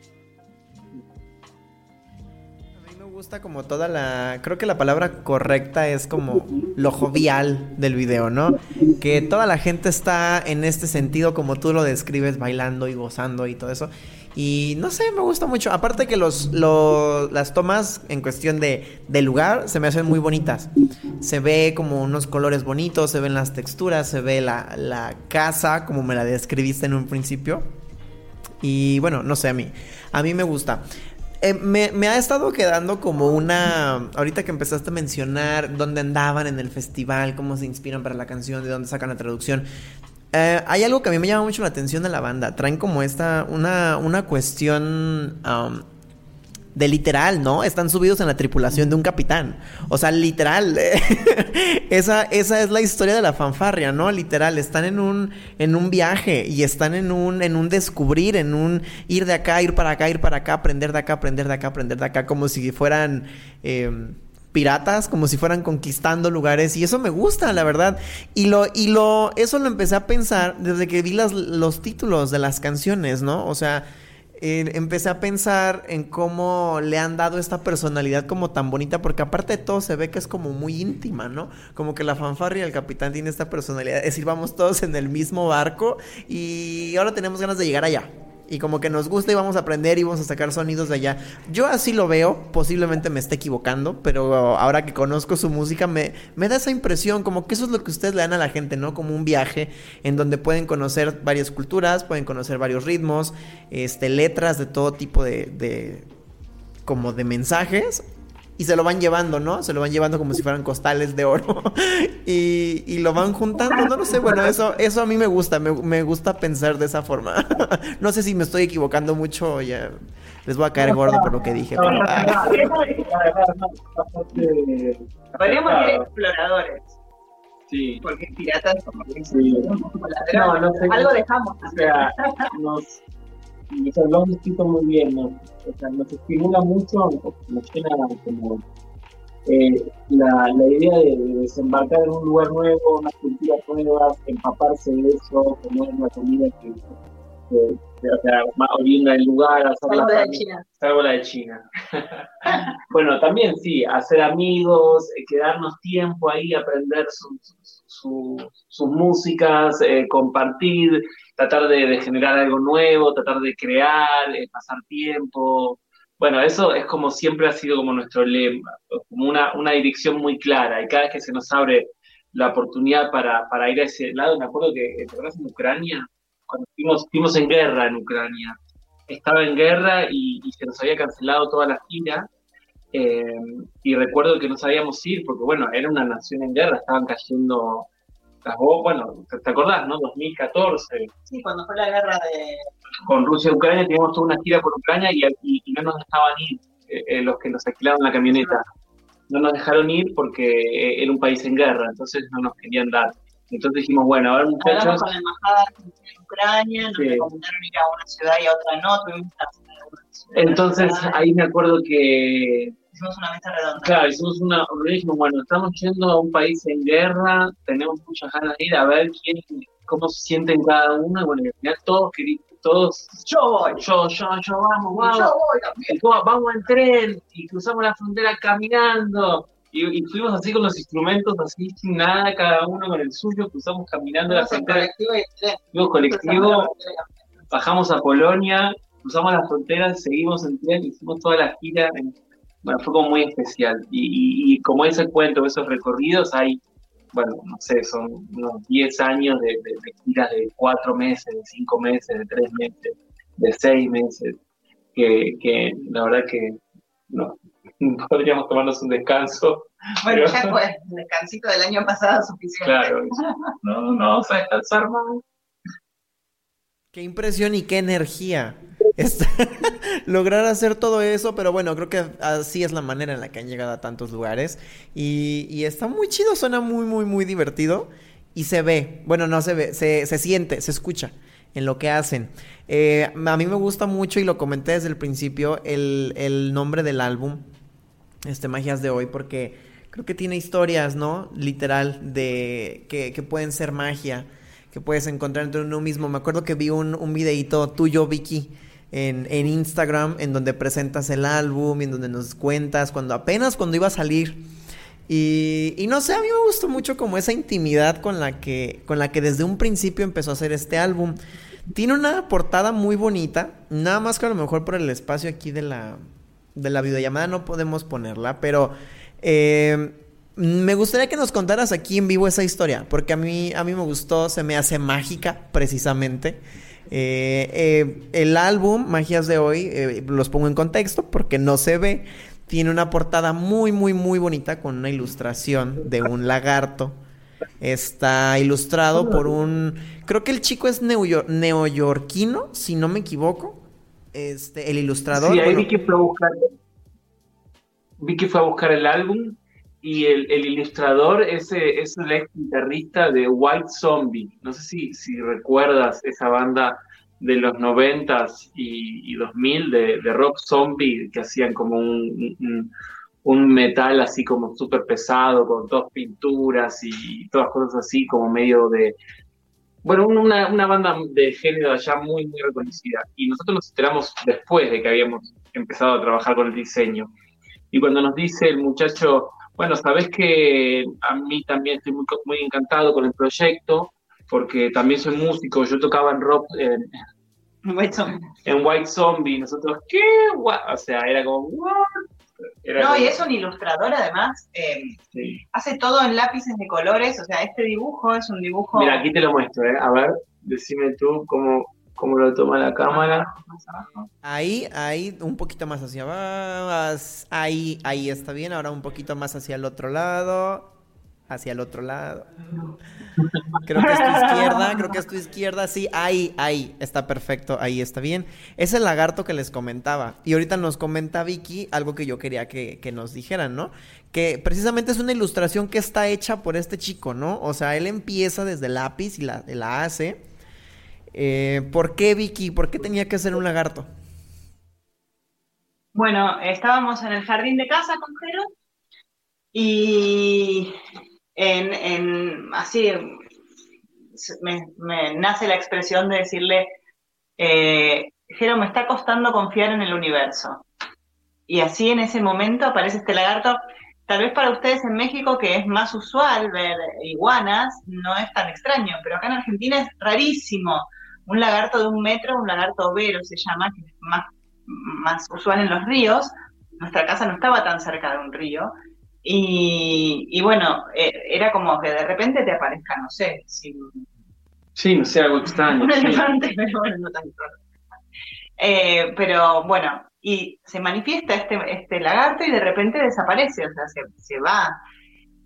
A mí me gusta como toda la... Creo que la palabra correcta es como lo jovial del video, ¿no? Que toda la gente está en este sentido como tú lo describes, bailando y gozando y todo eso. Y no sé, me gusta mucho. Aparte que los, los- las tomas en cuestión de, de lugar se me hacen muy bonitas. Se ve como unos colores bonitos, se ven las texturas, se ve la, la casa como me la describiste en un principio. Y bueno, no sé, a mí, a mí me gusta. Eh, me, me ha estado quedando como una. Ahorita que empezaste a mencionar dónde andaban en el festival, cómo se inspiran para la canción, de dónde sacan la traducción. Eh, hay algo que a mí me llama mucho la atención de la banda. Traen como esta. Una, una cuestión. um, de literal, ¿no? Están subidos en la tripulación de un capitán. O sea, literal. esa, esa es la historia de la fanfarria, ¿no? Literal. Están en un, en un viaje y están en un, en un descubrir, en un ir de acá, ir para acá, ir para acá, aprender de acá, aprender de acá, aprender de acá, como si fueran. eh, piratas, como si fueran conquistando lugares, y eso me gusta, la verdad. Y lo, y lo, eso lo empecé a pensar desde que vi las, los títulos de las canciones, ¿no? O sea, eh, empecé a pensar en cómo le han dado esta personalidad como tan bonita, porque aparte de todo se ve que es como muy íntima, ¿no? Como que la fanfarria y el capitán tiene esta personalidad, es decir, vamos todos en el mismo barco y ahora tenemos ganas de llegar allá. Y como que nos gusta y vamos a aprender y vamos a sacar sonidos de allá. Yo así lo veo, posiblemente me esté equivocando, pero ahora que conozco su música me, me da esa impresión, como que eso es lo que ustedes le dan a la gente, ¿no? Como un viaje en donde pueden conocer varias culturas, pueden conocer varios ritmos, este, letras de todo tipo de, de como de mensajes. Y se lo van llevando, ¿no? Se lo van llevando como si fueran costales de oro. y, y lo van juntando, no lo sé. Bueno, eso, eso a mí me gusta. Me, me gusta pensar de esa forma. no sé si me estoy equivocando mucho. Ya les voy a caer gordo por lo que dije. pero, ah. Podríamos ser exploradores, Sí, porque piratas como que Sí. No, no sé. Algo dejamos. o sea, nos, o sea, lo han descrito muy bien, o sea, nos estimula mucho, nos llena como eh, la, la idea de, de desembarcar en un lugar nuevo, unas culturas nuevas, empaparse de eso, comer la comida que, o sea, más oriunda del lugar, hacer Algo la de China. Salvo la de China. bueno, también sí, hacer amigos, eh, quedarnos tiempo ahí, aprender sus, su- sus músicas, eh, compartir, tratar de, de generar algo nuevo, tratar de crear, eh, pasar tiempo. Bueno, eso es como siempre ha sido como nuestro lema, como una, una dirección muy clara. Y cada vez que se nos abre la oportunidad para, para ir a ese lado, me acuerdo que, ¿te acuerdas en Ucrania? Estuvimos, estuvimos en guerra en Ucrania estaba en guerra y, y se nos había cancelado toda la gira. eh, y recuerdo que no sabíamos ir porque, bueno, era una nación en guerra, estaban cayendo las bombas. Bueno, ¿te, acordás, no? 2014, Sí, cuando fue la guerra de. con Rusia y Ucrania, teníamos toda una gira por Ucrania y, y- y no nos dejaban ir eh, eh, los que nos alquilaron la camioneta. No nos dejaron ir porque era un país en guerra, entonces no nos querían dar. Entonces dijimos, bueno, a ver, Hablamos muchachos. con la embajada en Ucrania, nos Sí. recomendaron ir a una ciudad y a otra no, tuvimos que. Entonces ahí me acuerdo que Hicimos una mesa redonda. Claro, hicimos una dijimos, bueno, estamos yendo a un país en guerra, tenemos muchas ganas de ir a ver quién, cómo se sienten cada uno, y bueno, al final todos querían, todos, Yo voy. yo, yo, yo, vamos, vamos, Yo voy vamos en tren, y cruzamos la frontera caminando, y, y fuimos así con los instrumentos, así sin nada, cada uno con el suyo, cruzamos caminando la Fuimos frontera, fuimos colectivo, bajamos a Polonia, cruzamos las fronteras, seguimos en tren, hicimos toda la gira. en- bueno, fue como muy especial. Y, y- y como ese cuento, esos recorridos, hay, bueno, no sé, son unos 10 años de, de- de giras de 4 meses, de 5 meses, de 3 meses, de 6 meses, que, que la verdad que no, podríamos tomarnos un descanso. Bueno, Pero- ya fue. El descansito del año pasado es suficiente. Claro, no, no vamos a descansar más. Qué impresión y qué energía. Lograr hacer todo eso, pero bueno, creo que así es la manera en la que han llegado a tantos lugares. Y, y está muy chido, suena muy, muy, muy divertido. Y se ve, bueno, no se ve, se, se siente, se escucha. en lo que hacen. Eh, a mí me gusta mucho y lo comenté desde el principio el, el nombre del álbum, este Magias de hoy, porque creo que tiene historias, ¿no? Literal, de que, pueden ser magia, que puedes encontrar entre uno mismo. Me acuerdo que vi un, un videito tuyo, Vicky, en, en, Instagram, en donde presentas el álbum, en donde nos cuentas, cuando apenas cuando iba a salir. Y, y, no sé, a mí me gustó mucho como esa intimidad con la que, con la que desde un principio empezó a hacer este álbum. Tiene una portada muy bonita, nada más que a lo mejor por el espacio aquí de la, de la videollamada no podemos ponerla, pero eh, me gustaría que nos contaras aquí en vivo esa historia, porque a mí, a mí me gustó, se me hace mágica precisamente. Eh, eh, el álbum Magias de hoy, los pongo en contexto porque no se ve, tiene una portada muy, muy, muy bonita con una ilustración de un lagarto. Está ilustrado por un, creo que el chico es neoyorquino, si no me equivoco. Este, el ilustrador. Sí, ahí bueno, Vicky fue a buscar, Vicky fue a buscar el álbum y el, el ilustrador es, es el ex guitarrista de White Zombie. No sé si, si recuerdas esa banda de los noventas y, y 2000 de, de, rock zombie que hacían como un, un, un metal así como súper pesado con dos pinturas y todas cosas así como medio de bueno una, una banda de género allá muy muy reconocida y nosotros nos enteramos después de que habíamos empezado a trabajar con el diseño y cuando nos dice el muchacho bueno sabes que a mí también estoy muy, muy encantado con el proyecto porque también soy músico, yo tocaba en rock en, White Zombie. en White Zombie, nosotros, ¿qué? O sea, era como, ¿what? Era no, como... y es un ilustrador además, eh, sí. hace todo en lápices de colores, o sea, este dibujo es un dibujo... Mira, aquí te lo muestro, ¿eh? a ver, decime tú cómo, cómo lo toma la cámara. Ahí, ahí, un poquito más hacia abajo, ahí, ahí está bien, ahora un poquito más hacia el otro lado, hacia el otro lado. Creo que es tu izquierda, creo que es tu izquierda, sí, ahí, ahí, está perfecto, ahí está bien. Es el lagarto que les comentaba. Y ahorita nos comenta Vicky algo que yo quería que, que nos dijeran, ¿no? Que precisamente es una ilustración que está hecha por este chico, ¿no? O sea, él empieza desde el lápiz y la, la hace. Eh, ¿Por qué Vicky? ¿Por qué tenía que ser un lagarto? Bueno, estábamos en el jardín de casa con Jero y en, así me, me, nace la expresión de decirle, eh, Jero, me está costando confiar en el universo. Y así en ese momento aparece este lagarto. Tal vez para ustedes en México, que es más usual ver iguanas, no es tan extraño, pero acá en Argentina es rarísimo. Un lagarto de un metro, un lagarto overo se llama, que es más, más usual en los ríos. Nuestra casa no estaba tan cerca de un río, y, y bueno, eh, era como que de repente te aparezca, no sé, si... Sí, no sé, algo extraño. Un sí. elefante, pero bueno, no tan eh, Pero bueno, y se manifiesta este, este lagarto y de repente desaparece, o sea, se, se va.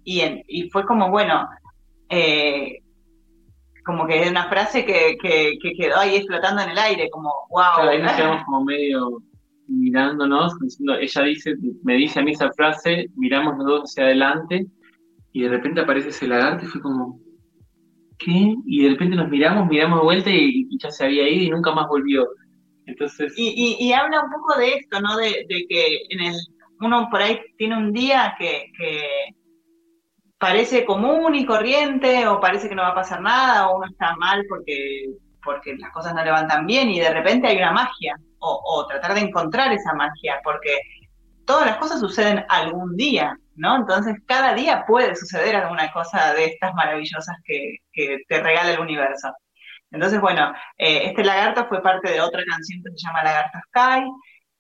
Y, en, y fue como, bueno, eh, como que es una frase que, que, que, quedó ahí flotando en el aire, como, wow. Claro, ahí nos quedamos como medio mirándonos, diciendo, ella dice, me dice a mí esa frase, miramos los dos hacia adelante y de repente aparece ese lagarto y fue como, ¿qué? Y de repente nos miramos, miramos de vuelta y, ya se había ido y nunca más volvió. Entonces... Y, y, y habla un poco de esto, ¿no? De, de, que en el, uno por ahí tiene un día que, que parece común y corriente o parece que no va a pasar nada o uno está mal porque porque las cosas no le van tan bien y de repente hay una magia, o, tratar de encontrar esa magia, porque todas las cosas suceden algún día, ¿no? Entonces cada día puede suceder alguna cosa de estas maravillosas que, te regala el universo. Entonces, bueno, eh, este lagarto fue parte de otra canción que se llama Lagarto Sky.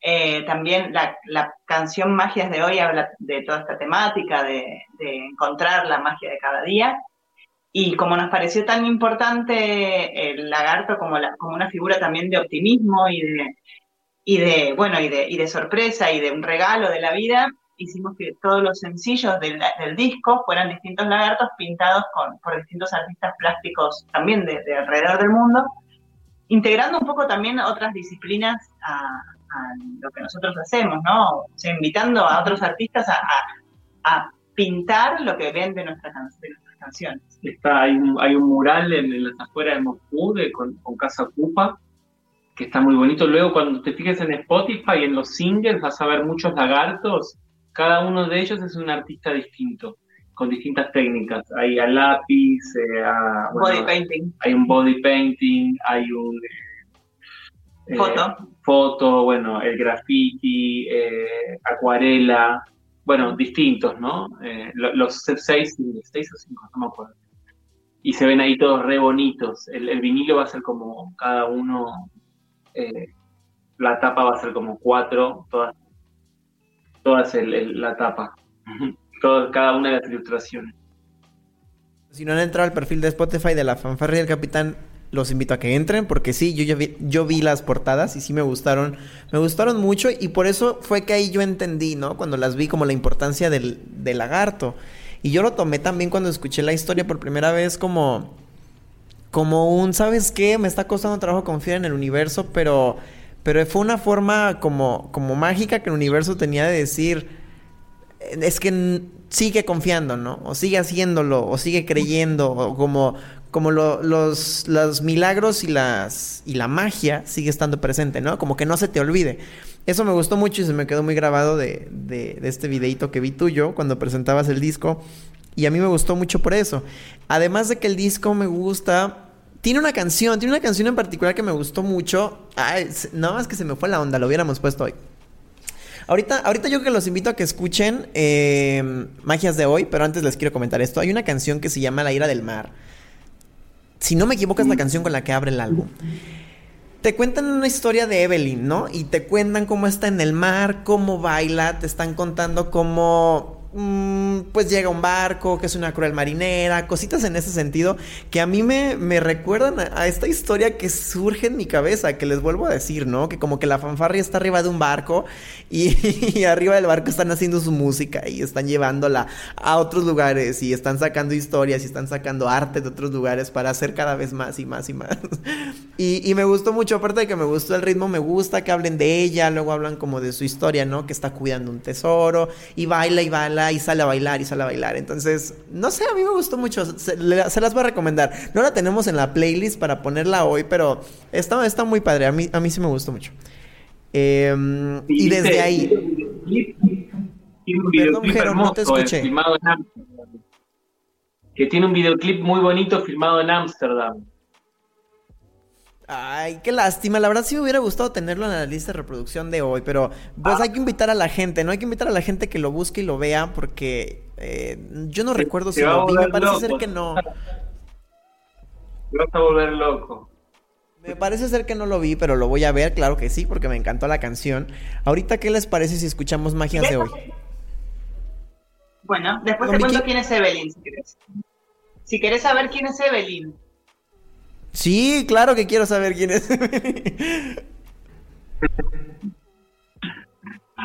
Eh, también la, canción Magias de hoy habla de toda esta temática, de encontrar la magia de cada día. Y como nos pareció tan importante el lagarto como, una figura también de optimismo y de, y de, bueno, y de, sorpresa y de un regalo de la vida, hicimos que todos los sencillos del, disco fueran distintos lagartos pintados por distintos artistas plásticos también de, de, alrededor del mundo, integrando un poco también otras disciplinas a, lo que nosotros hacemos, ¿no? O sea, invitando a otros artistas a, pintar lo que ven de nuestras canciones. Está, hay, un, hay un mural en, en las afueras de Moscú de- con, con Casa Ocupa, que está muy bonito. Luego, cuando te fijes en Spotify, en los singles, vas a ver muchos lagartos. Cada uno de ellos es un artista distinto, con distintas técnicas. Hay a lápiz, eh, a, bueno, Body painting. hay un body painting, hay un eh, Foto. foto, bueno, el graffiti, eh, acuarela, bueno, distintos, ¿no? Eh, lo- los seis, seis o cinco, no me acuerdo. Y se ven ahí todos re bonitos. El, el vinilo va a ser como cada uno, eh, la tapa va a ser como cuatro, todas, todas el- la tapa, Todo- cada una de las ilustraciones. Si no han entrado al perfil de Spotify de la fanfarria del capitán, los invito a que entren porque sí, yo, ya vi, yo vi las portadas y sí me gustaron, me gustaron mucho y por eso fue que ahí yo entendí, ¿no? Cuando las vi como la importancia del, del lagarto. Y yo lo tomé también cuando escuché la historia por primera vez como, como un, ¿sabes qué? Me está costando trabajo confiar en el universo, pero, pero fue una forma como, como mágica que el universo tenía de decir, es que sigue confiando, ¿no? O sigue haciéndolo, o sigue creyendo, o como, como lo- los, los milagros y, las, y la magia sigue estando presente, ¿no? Como que no se te olvide. Eso me gustó mucho y se me quedó muy grabado de, de, de este videito que vi tuyo cuando presentabas el disco. Y a mí me gustó mucho por eso. Además de que el disco me gusta. Tiene una canción, tiene una canción en particular que me gustó mucho. Ay, nada más que se me fue la onda, lo hubiéramos puesto hoy. Ahorita, ahorita yo que los invito a que escuchen eh, Magias de hoy, pero antes les quiero comentar esto. Hay una canción que se llama La ira del mar. Si no me equivoco, es la canción con la que abre el álbum. Te cuentan una historia de Evelyn, ¿no? Y te cuentan cómo está en el mar, cómo baila, te están contando cómo pues llega un barco, que es una cruel marinera, cositas en ese sentido que a mí me, me recuerdan a, esta historia que surge en mi cabeza, que les vuelvo a decir, ¿no? Que como que la fanfarria está arriba de un barco y, y arriba del barco están haciendo su música y están llevándola a otros lugares y están sacando historias y están sacando arte de otros lugares para hacer cada vez más y más y más. Y, y me gustó mucho, aparte de que me gustó el ritmo, me gusta que hablen de ella, luego hablan como de su historia, ¿no? Que está cuidando un tesoro y baila y baila y sale a bailar y sale a bailar. Entonces, no sé, a mí me gustó mucho, se, le- se las voy a recomendar. No la tenemos en la playlist para ponerla hoy, pero está, está muy padre, a mí, a mí sí me gustó mucho. Em, y desde ahí... Perdón, Jero, no te eh, escuché. en. Que tiene un videoclip muy bonito filmado en Ámsterdam. Ay, qué lástima. La verdad sí me hubiera gustado tenerlo en la lista de reproducción de hoy, pero pues hay que invitar a la gente, ¿no? Hay que invitar a la gente que lo busque y lo vea porque eh, yo no recuerdo si lo vi, me parece loco. ser que no. Te vas a volver loco. Me parece ser que no lo vi, pero lo voy a ver, claro que sí, porque me encantó la canción. Ahorita, ¿qué les parece si escuchamos Magias de hoy? Bueno, después te cuento quién es Evelyn, si querés. Si querés saber quién es Evelyn. Sí, claro que quiero saber quién es.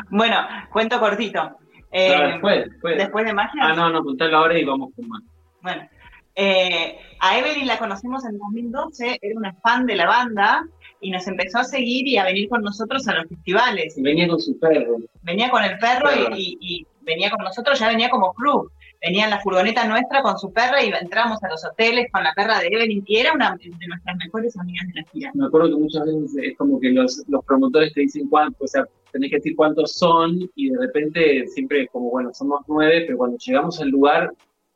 Bueno, cuento cortito. Eh, Claro, después, después. después de magia. Ah, no, no, contalo ahora y vamos con más. Bueno, eh, a Evelyn la conocimos en 2012, era una fan de la banda y nos empezó a seguir y a venir con nosotros a los festivales. Venía con su perro. Venía con el perro Perro. y, y- y venía con nosotros, ya venía como club. Venía en la furgoneta nuestra con su perra y entramos a los hoteles con la perra de Evelyn y era una de nuestras mejores amigas de la gira. Me acuerdo que muchas veces es como que los, los promotores te dicen cuánto, o sea, tenés que decir cuántos son y de repente siempre como, bueno, somos nueve, pero cuando llegamos al lugar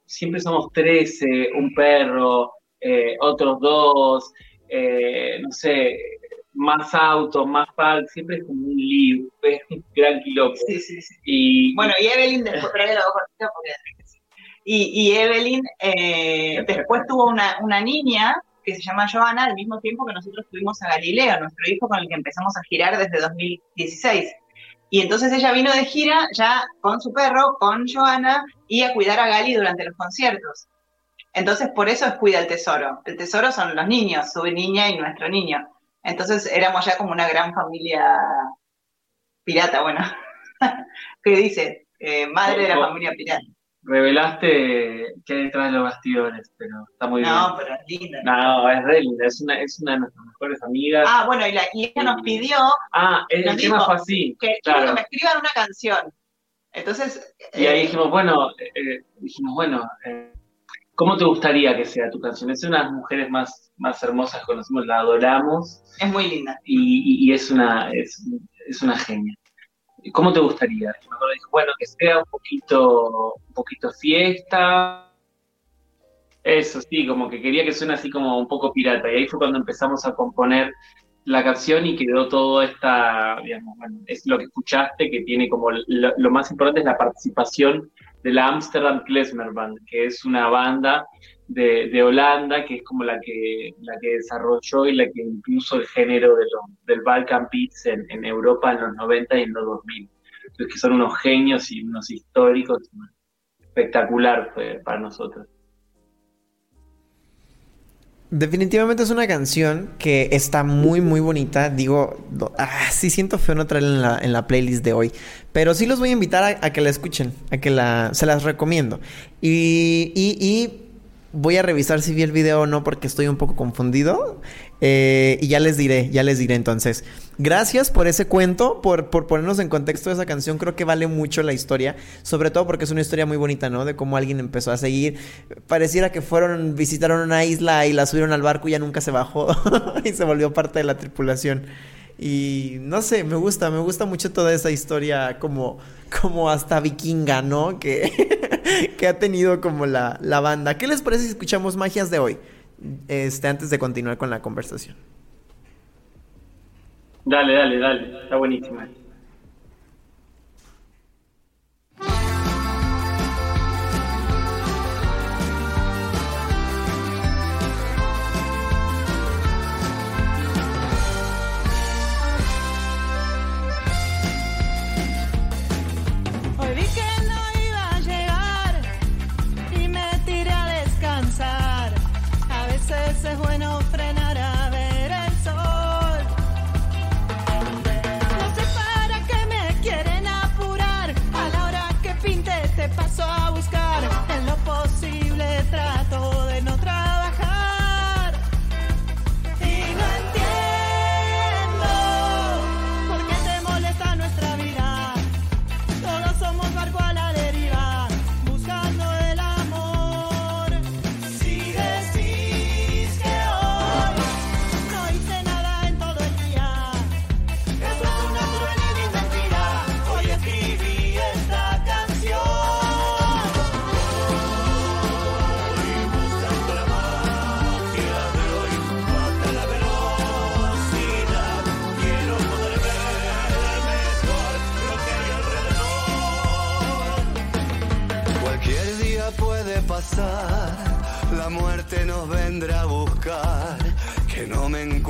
siempre somos trece, un perro, eh, otros dos, eh, no sé, más autos, más packs, siempre es como un lío, es un gran quilombo. Sí, sí, sí. Y Bueno, y Evelyn después, pero ahora lo porque- y, y Evelyn eh, después tuvo una, una niña que se llama Joana al mismo tiempo que nosotros tuvimos a Galileo, nuestro hijo con el que empezamos a girar desde 2016. Y entonces ella vino de gira ya con su perro, con Joana, y a cuidar a Gali durante los conciertos. Entonces por eso es Cuida el Tesoro. El tesoro son los niños, su niña y nuestro niño. Entonces éramos ya como una gran familia pirata, bueno. ¿Qué dice? Eh, madre de la familia pirata. Revelaste qué hay detrás de los bastidores, pero está muy No, bien. pero es linda. No, es re linda, es una, es una de nuestras mejores amigas. Ah, bueno, y, la, y ella nos pidió Ah, el, tema fue así, que quiero que claro. me escriban una canción. Entonces, Y ahí eh, dijimos, bueno, eh, eh, dijimos, bueno, eh, ¿Cómo te gustaría que sea tu canción? Es una de las mujeres más, más hermosas que conocemos, la adoramos Es muy linda. y, y- y es, una, es, es una genia. ¿Cómo te gustaría? Y me acuerdo, bueno, que sea un poquito, un poquito fiesta. Eso, sí, como que quería que suene así como un poco pirata. Y ahí fue cuando empezamos a componer la canción y quedó todo esta, digamos, bueno, es lo que escuchaste, que tiene como lo, más importante es la participación de la Amsterdam Klezmer Band, que es una banda de, de Holanda, que es como la que, la que desarrolló y la que impuso el género del Balkan Beats en, en Europa en los 90 y en los 2000. Entonces, que son unos genios y unos históricos, espectacular fue para nosotros. Definitivamente es una canción que está muy, muy bonita. Digo, ah, sí siento feo no traerla en la, en la playlist de hoy. Pero sí los voy a invitar a, que la escuchen, a que la, se las recomiendo. Y, y voy a revisar si vi el video o no porque estoy un poco confundido. Eh, y ya les diré, ya les diré entonces. Gracias por ese cuento, por, por ponernos en contexto de esa canción. Creo que vale mucho la historia, sobre todo porque es una historia muy bonita, ¿no? De cómo alguien empezó a seguir. Pareciera que fueron, visitaron una isla y la subieron al barco y ya nunca se bajó y se volvió parte de la tripulación. Y no sé, me gusta, me gusta mucho toda esa historia como, como hasta vikinga, ¿no? Que, que ha tenido como la, la banda. ¿Qué les parece si escuchamos magias de hoy? Este, antes de continuar con la conversación. Dale, dale, dale, está buenísima.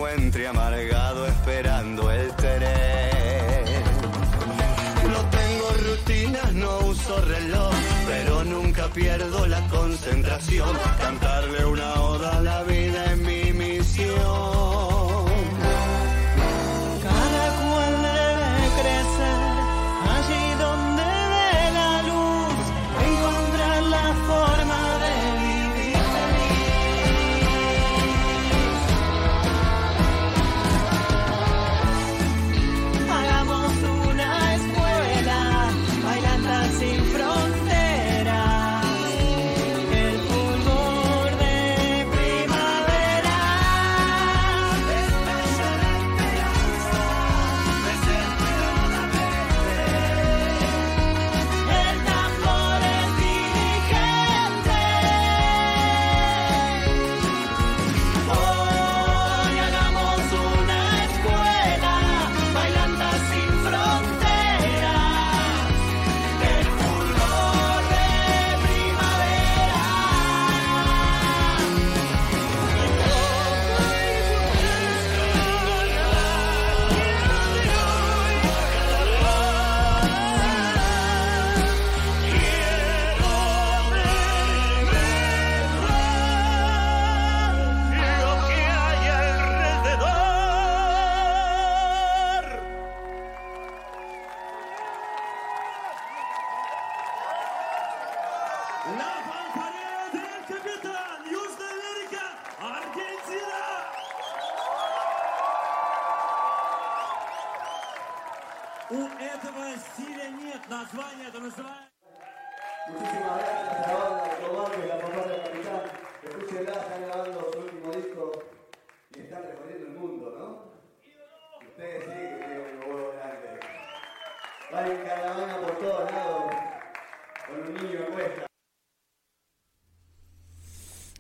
Encuentre amargado esperando el tren. No tengo rutinas, no uso reloj, pero nunca pierdo la concentración. Cantarle una oda a la vida es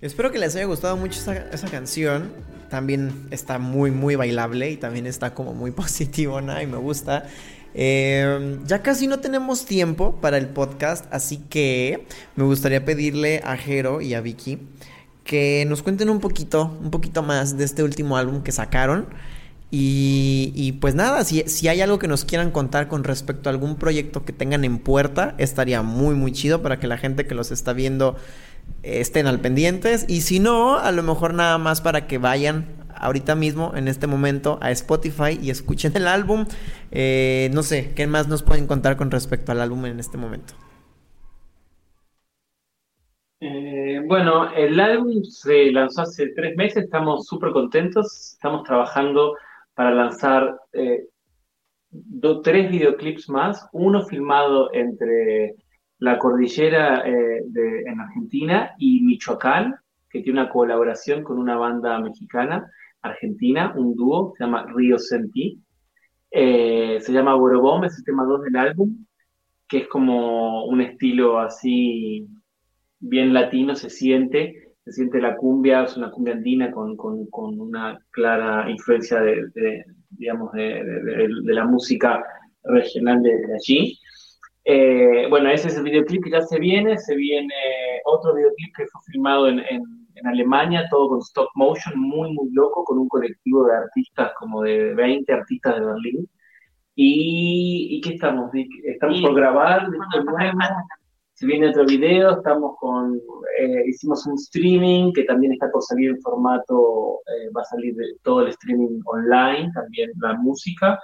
Espero que les haya gustado mucho esa, canción. También está muy, muy bailable y también está como muy positivona y me gusta. Eh, ya casi no tenemos tiempo para el podcast, así que me gustaría pedirle a Jero y a Vicky que nos cuenten un poquito, un poquito más de este último álbum que sacaron. Y, y pues nada, si, si hay algo que nos quieran contar con respecto a algún proyecto que tengan en puerta, estaría muy, muy chido para que la gente que los está viendo estén al pendientes. Y si no, a lo mejor nada más para que vayan ahorita mismo, en este momento, a Spotify y escuchen el álbum. Eh, no sé, ¿qué más nos pueden contar con respecto al álbum en este momento? Eh, bueno, el álbum se lanzó hace tres meses, estamos súper contentos, estamos trabajando para lanzar eh, tres videoclips más, uno filmado entre la cordillera eh, de- en Argentina y Michoacán, que tiene una colaboración con una banda mexicana, argentina, un dúo, se llama Río Sentí. Eh, se llama Borobom, es el tema 2 del álbum, que es como un estilo así bien latino, se siente, se siente la cumbia, es una cumbia andina con, con- con una clara influencia de, digamos, de, de- la música regional de allí. Eh, bueno, ese es el videoclip que ya se viene, se viene otro videoclip que fue filmado en, en- en Alemania, todo con stop motion, muy, muy loco, con un colectivo de artistas, como de 20 artistas de Berlín. ¿Y, y qué estamos? Vic? Estamos Y- por grabar, se viene otro video, estamos con, eh, hicimos un streaming que también está por salir en formato, eh, va a salir de todo el streaming online, también la música,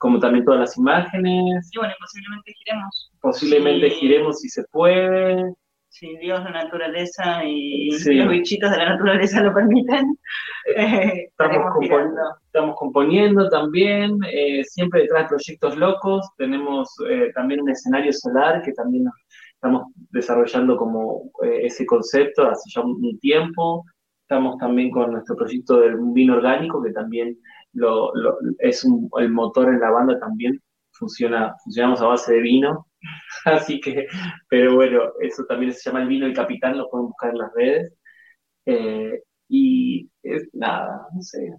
como también todas las imágenes, Y bueno, posiblemente giremos. posiblemente Sí. giremos si se puede, Si Dios, la naturaleza y Sí. los bichitos de la naturaleza lo permiten, eh, Estamos, compon- estamos componiendo también, eh, siempre detrás de proyectos locos. Tenemos eh, también un escenario solar que también estamos desarrollando como eh, ese concepto hace ya un tiempo. Estamos también con nuestro proyecto del vino orgánico, que también lo, lo- es un- el motor en la banda también. Funciona, funcionamos a base de vino. Así que, pero bueno, eso también se llama el vino del capitán, lo pueden buscar en las redes. Eh, y es nada, no sé,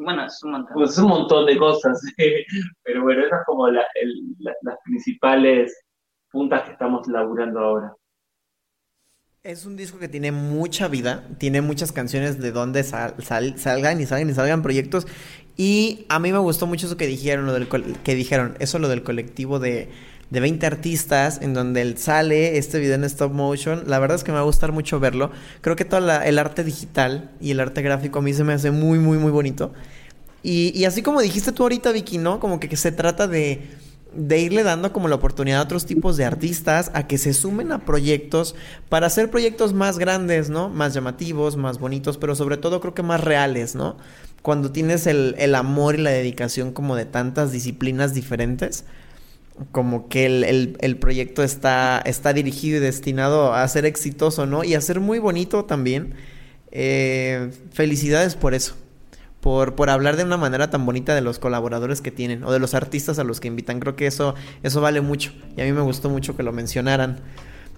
bueno, es un montón. pues es un montón de cosas, pero bueno, esas es como la- el- la- las principales puntas que estamos laburando ahora. Es un disco que tiene mucha vida, tiene muchas canciones de donde sal- sal- salgan y salgan y salgan proyectos. Y a mí me gustó mucho eso que dijeron, lo del que dijeron, eso lo del colectivo de, de 20 artistas, en donde sale este video en stop motion. La verdad es que me va a gustar mucho verlo. Creo que todo el arte digital y el arte gráfico a mí se me hace muy, muy, muy bonito. Y, así como dijiste tú ahorita, Vicky, ¿no? Como que se trata de, de irle dando como la oportunidad a otros tipos de artistas a que se sumen a proyectos para hacer proyectos más grandes, ¿no? Más llamativos, más bonitos, pero sobre todo creo que más reales, ¿no? Cuando tienes el, el amor y la dedicación como de tantas disciplinas diferentes, como que el, el- el proyecto está, está dirigido y destinado a ser exitoso, ¿no? Y a ser muy bonito también. Eh, felicidades por eso por, por hablar de una manera tan bonita de los colaboradores que tienen o de los artistas a los que invitan. Creo que eso, eso vale mucho y a mí me gustó mucho que lo mencionaran.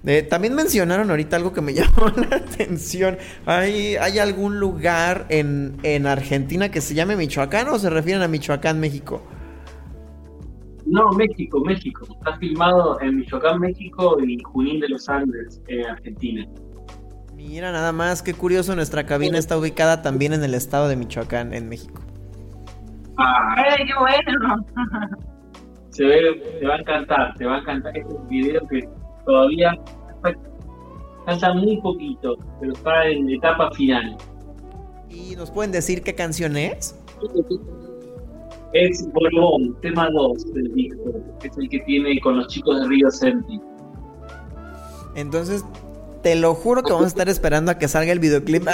Eh, también mencionaron ahorita algo que me llamó la atención. ¿Hay, hay algún lugar en, en Argentina que se llame Michoacán o se refieren a Michoacán, México? No, México, México. Está filmado en Michoacán, México y Junín de los Andes, en Argentina. Mira nada más, qué curioso, nuestra cabina está ubicada también en el estado de Michoacán, en México. Ah, ¡Ay, qué bueno! se, ve- te va a encantar, te va a encantar este video que todavía falta muy poquito, pero está en etapa final. ¿Y nos pueden decir qué canción es? Es Borbón, tema 2 del disco. Es el que tiene con los chicos de Río Senti. Entonces, te lo juro que vamos a estar esperando a que salga el videoclip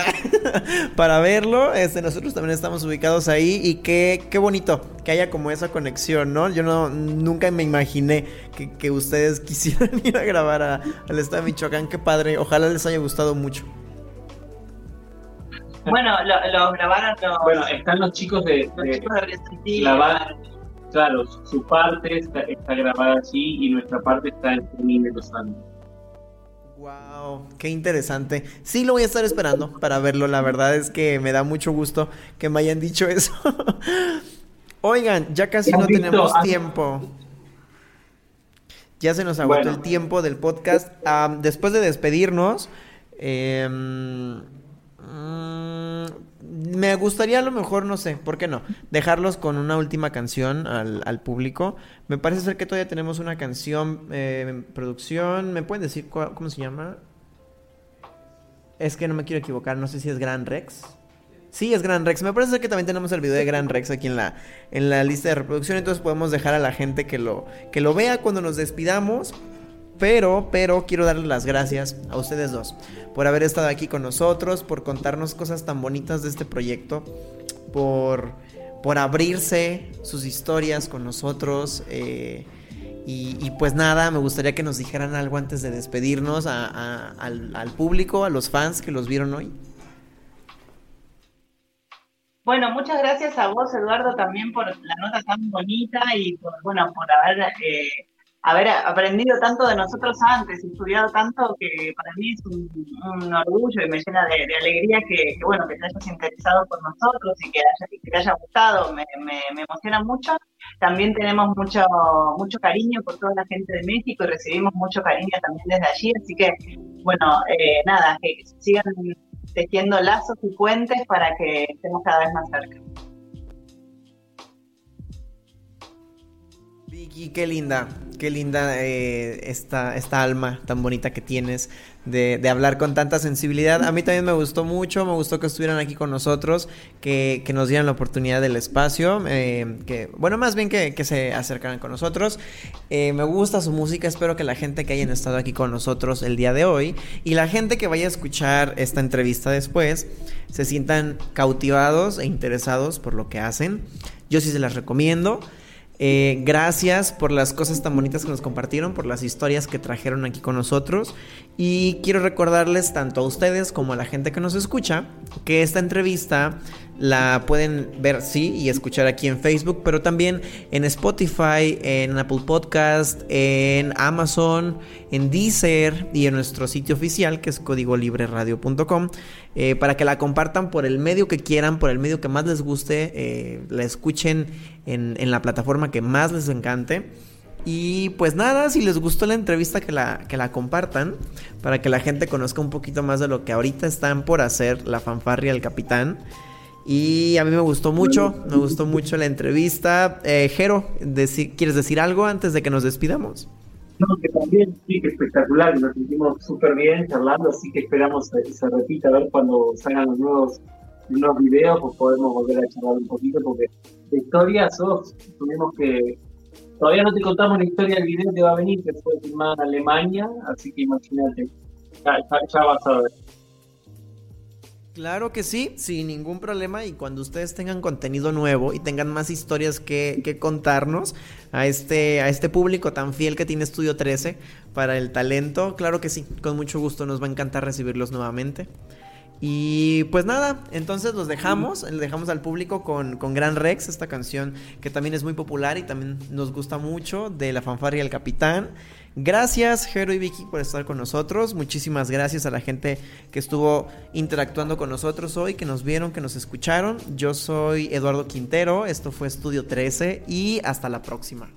para verlo. Este, nosotros también estamos ubicados ahí y qué, qué bonito que haya como esa conexión, ¿no? Yo no nunca me imaginé que, que ustedes quisieran ir a grabar a- al estado de Michoacán. Qué padre. Ojalá les haya gustado mucho. Bueno, lo, lo grabaron los, Bueno, están los chicos de, los de- chicos de Resident Evil. la banda. claro, su, parte está, está grabada allí y nuestra parte está en Junín de los Andes. Wow, qué interesante. Sí, lo voy a estar esperando para verlo. La verdad es que me da mucho gusto que me hayan dicho eso. Oigan, ya casi ¿Has no visto? tenemos ¿Has- tiempo. Ya se nos agotó Bueno. el tiempo del podcast. Am, después de despedirnos, mm, me gustaría a lo mejor, no sé, ¿por qué no? Dejarlos con una última canción al, público. Me parece ser que todavía tenemos una canción eh, en producción. ¿Me pueden decir cómo se llama? Es que no me quiero equivocar, no sé si es Gran Rex. Sí, es Gran Rex. Me parece que también tenemos el video de Gran Rex aquí en la, en la lista de reproducción. Entonces podemos dejar a la gente que lo, que lo vea cuando nos despidamos. Pero, pero quiero darles las gracias a ustedes dos por haber estado aquí con nosotros, por contarnos cosas tan bonitas de este proyecto, por, por abrirse sus historias con nosotros. eh, y, pues nada, me gustaría que nos dijeran algo antes de despedirnos al público, a los fans que los vieron hoy. Bueno, muchas gracias a vos, Eduardo, también por la nota tan bonita y por, bueno, por haber, eh, haber aprendido tanto de nosotros antes estudiado tanto que para mí es un, orgullo y me llena de, alegría que, bueno, que te hayas interesado por nosotros y que, te haya gustado, me emociona mucho. También tenemos mucho, mucho cariño por toda la gente de México y recibimos mucho cariño también desde allí, así que, bueno, eh, nada, que sigan tejiendo lazos y puentes para que estemos cada vez más cerca. Vicky, qué linda, qué linda eh, esta, esta alma tan bonita que tienes de, hablar con tanta sensibilidad. A mí también me gustó mucho, me gustó que estuvieran aquí con nosotros, que, que nos dieran la oportunidad del espacio, eh, que bueno, más bien que, que se acercaran con nosotros. Eh, me gusta su música, espero que la gente que hayan estado aquí con nosotros el día de hoy y la gente que vaya a escuchar esta entrevista después se sientan cautivados e interesados por lo que hacen. Yo sí se las recomiendo. Eh, gracias por las cosas tan bonitas que nos compartieron, por las historias que trajeron aquí con nosotros. Y quiero recordarles tanto a ustedes como a la gente que nos escucha que esta entrevista la pueden ver, sí, y escuchar aquí en Facebook, pero también en Spotify, en Apple Podcast, en Amazon, en Deezer y en nuestro sitio oficial que es códigolibreradio.com eh, para que la compartan por el medio que quieran, por el medio que más les guste, eh, la escuchen en, en la plataforma que más les encante. Y pues nada, si les gustó la entrevista, que la, que la compartan para que la gente conozca un poquito más de lo que ahorita están por hacer la fanfarria del capitán. Y a mí me gustó mucho, me gustó mucho la entrevista. Eh, Jero, deci- ¿quieres decir algo antes de que nos despidamos? No, que también sí, que espectacular, nos sentimos súper bien charlando, así que esperamos que se repita, a ver cuando salgan los nuevos, nuevos videos, pues podemos volver a charlar un poquito, porque de historia sos, tuvimos que, todavía no te contamos la historia del video que va a venir, que fue filmado en Alemania, así que imagínate, ya, ya- a ver. Claro que sí, sin ningún problema. Y cuando ustedes tengan contenido nuevo y tengan más historias que, que contarnos a este, a este público tan fiel que tiene Estudio 13 para el talento, claro que sí, con mucho gusto nos va a encantar recibirlos nuevamente. Y pues nada, entonces los dejamos, le dejamos al público con, con Gran Rex, esta canción que también es muy popular y también nos gusta mucho, de la fanfarria del capitán. Gracias, Jero y Vicky, por estar con nosotros. Muchísimas gracias a la gente que estuvo interactuando con nosotros hoy, que nos vieron, que nos escucharon. Yo soy Eduardo Quintero, esto fue Estudio 13 y hasta la próxima.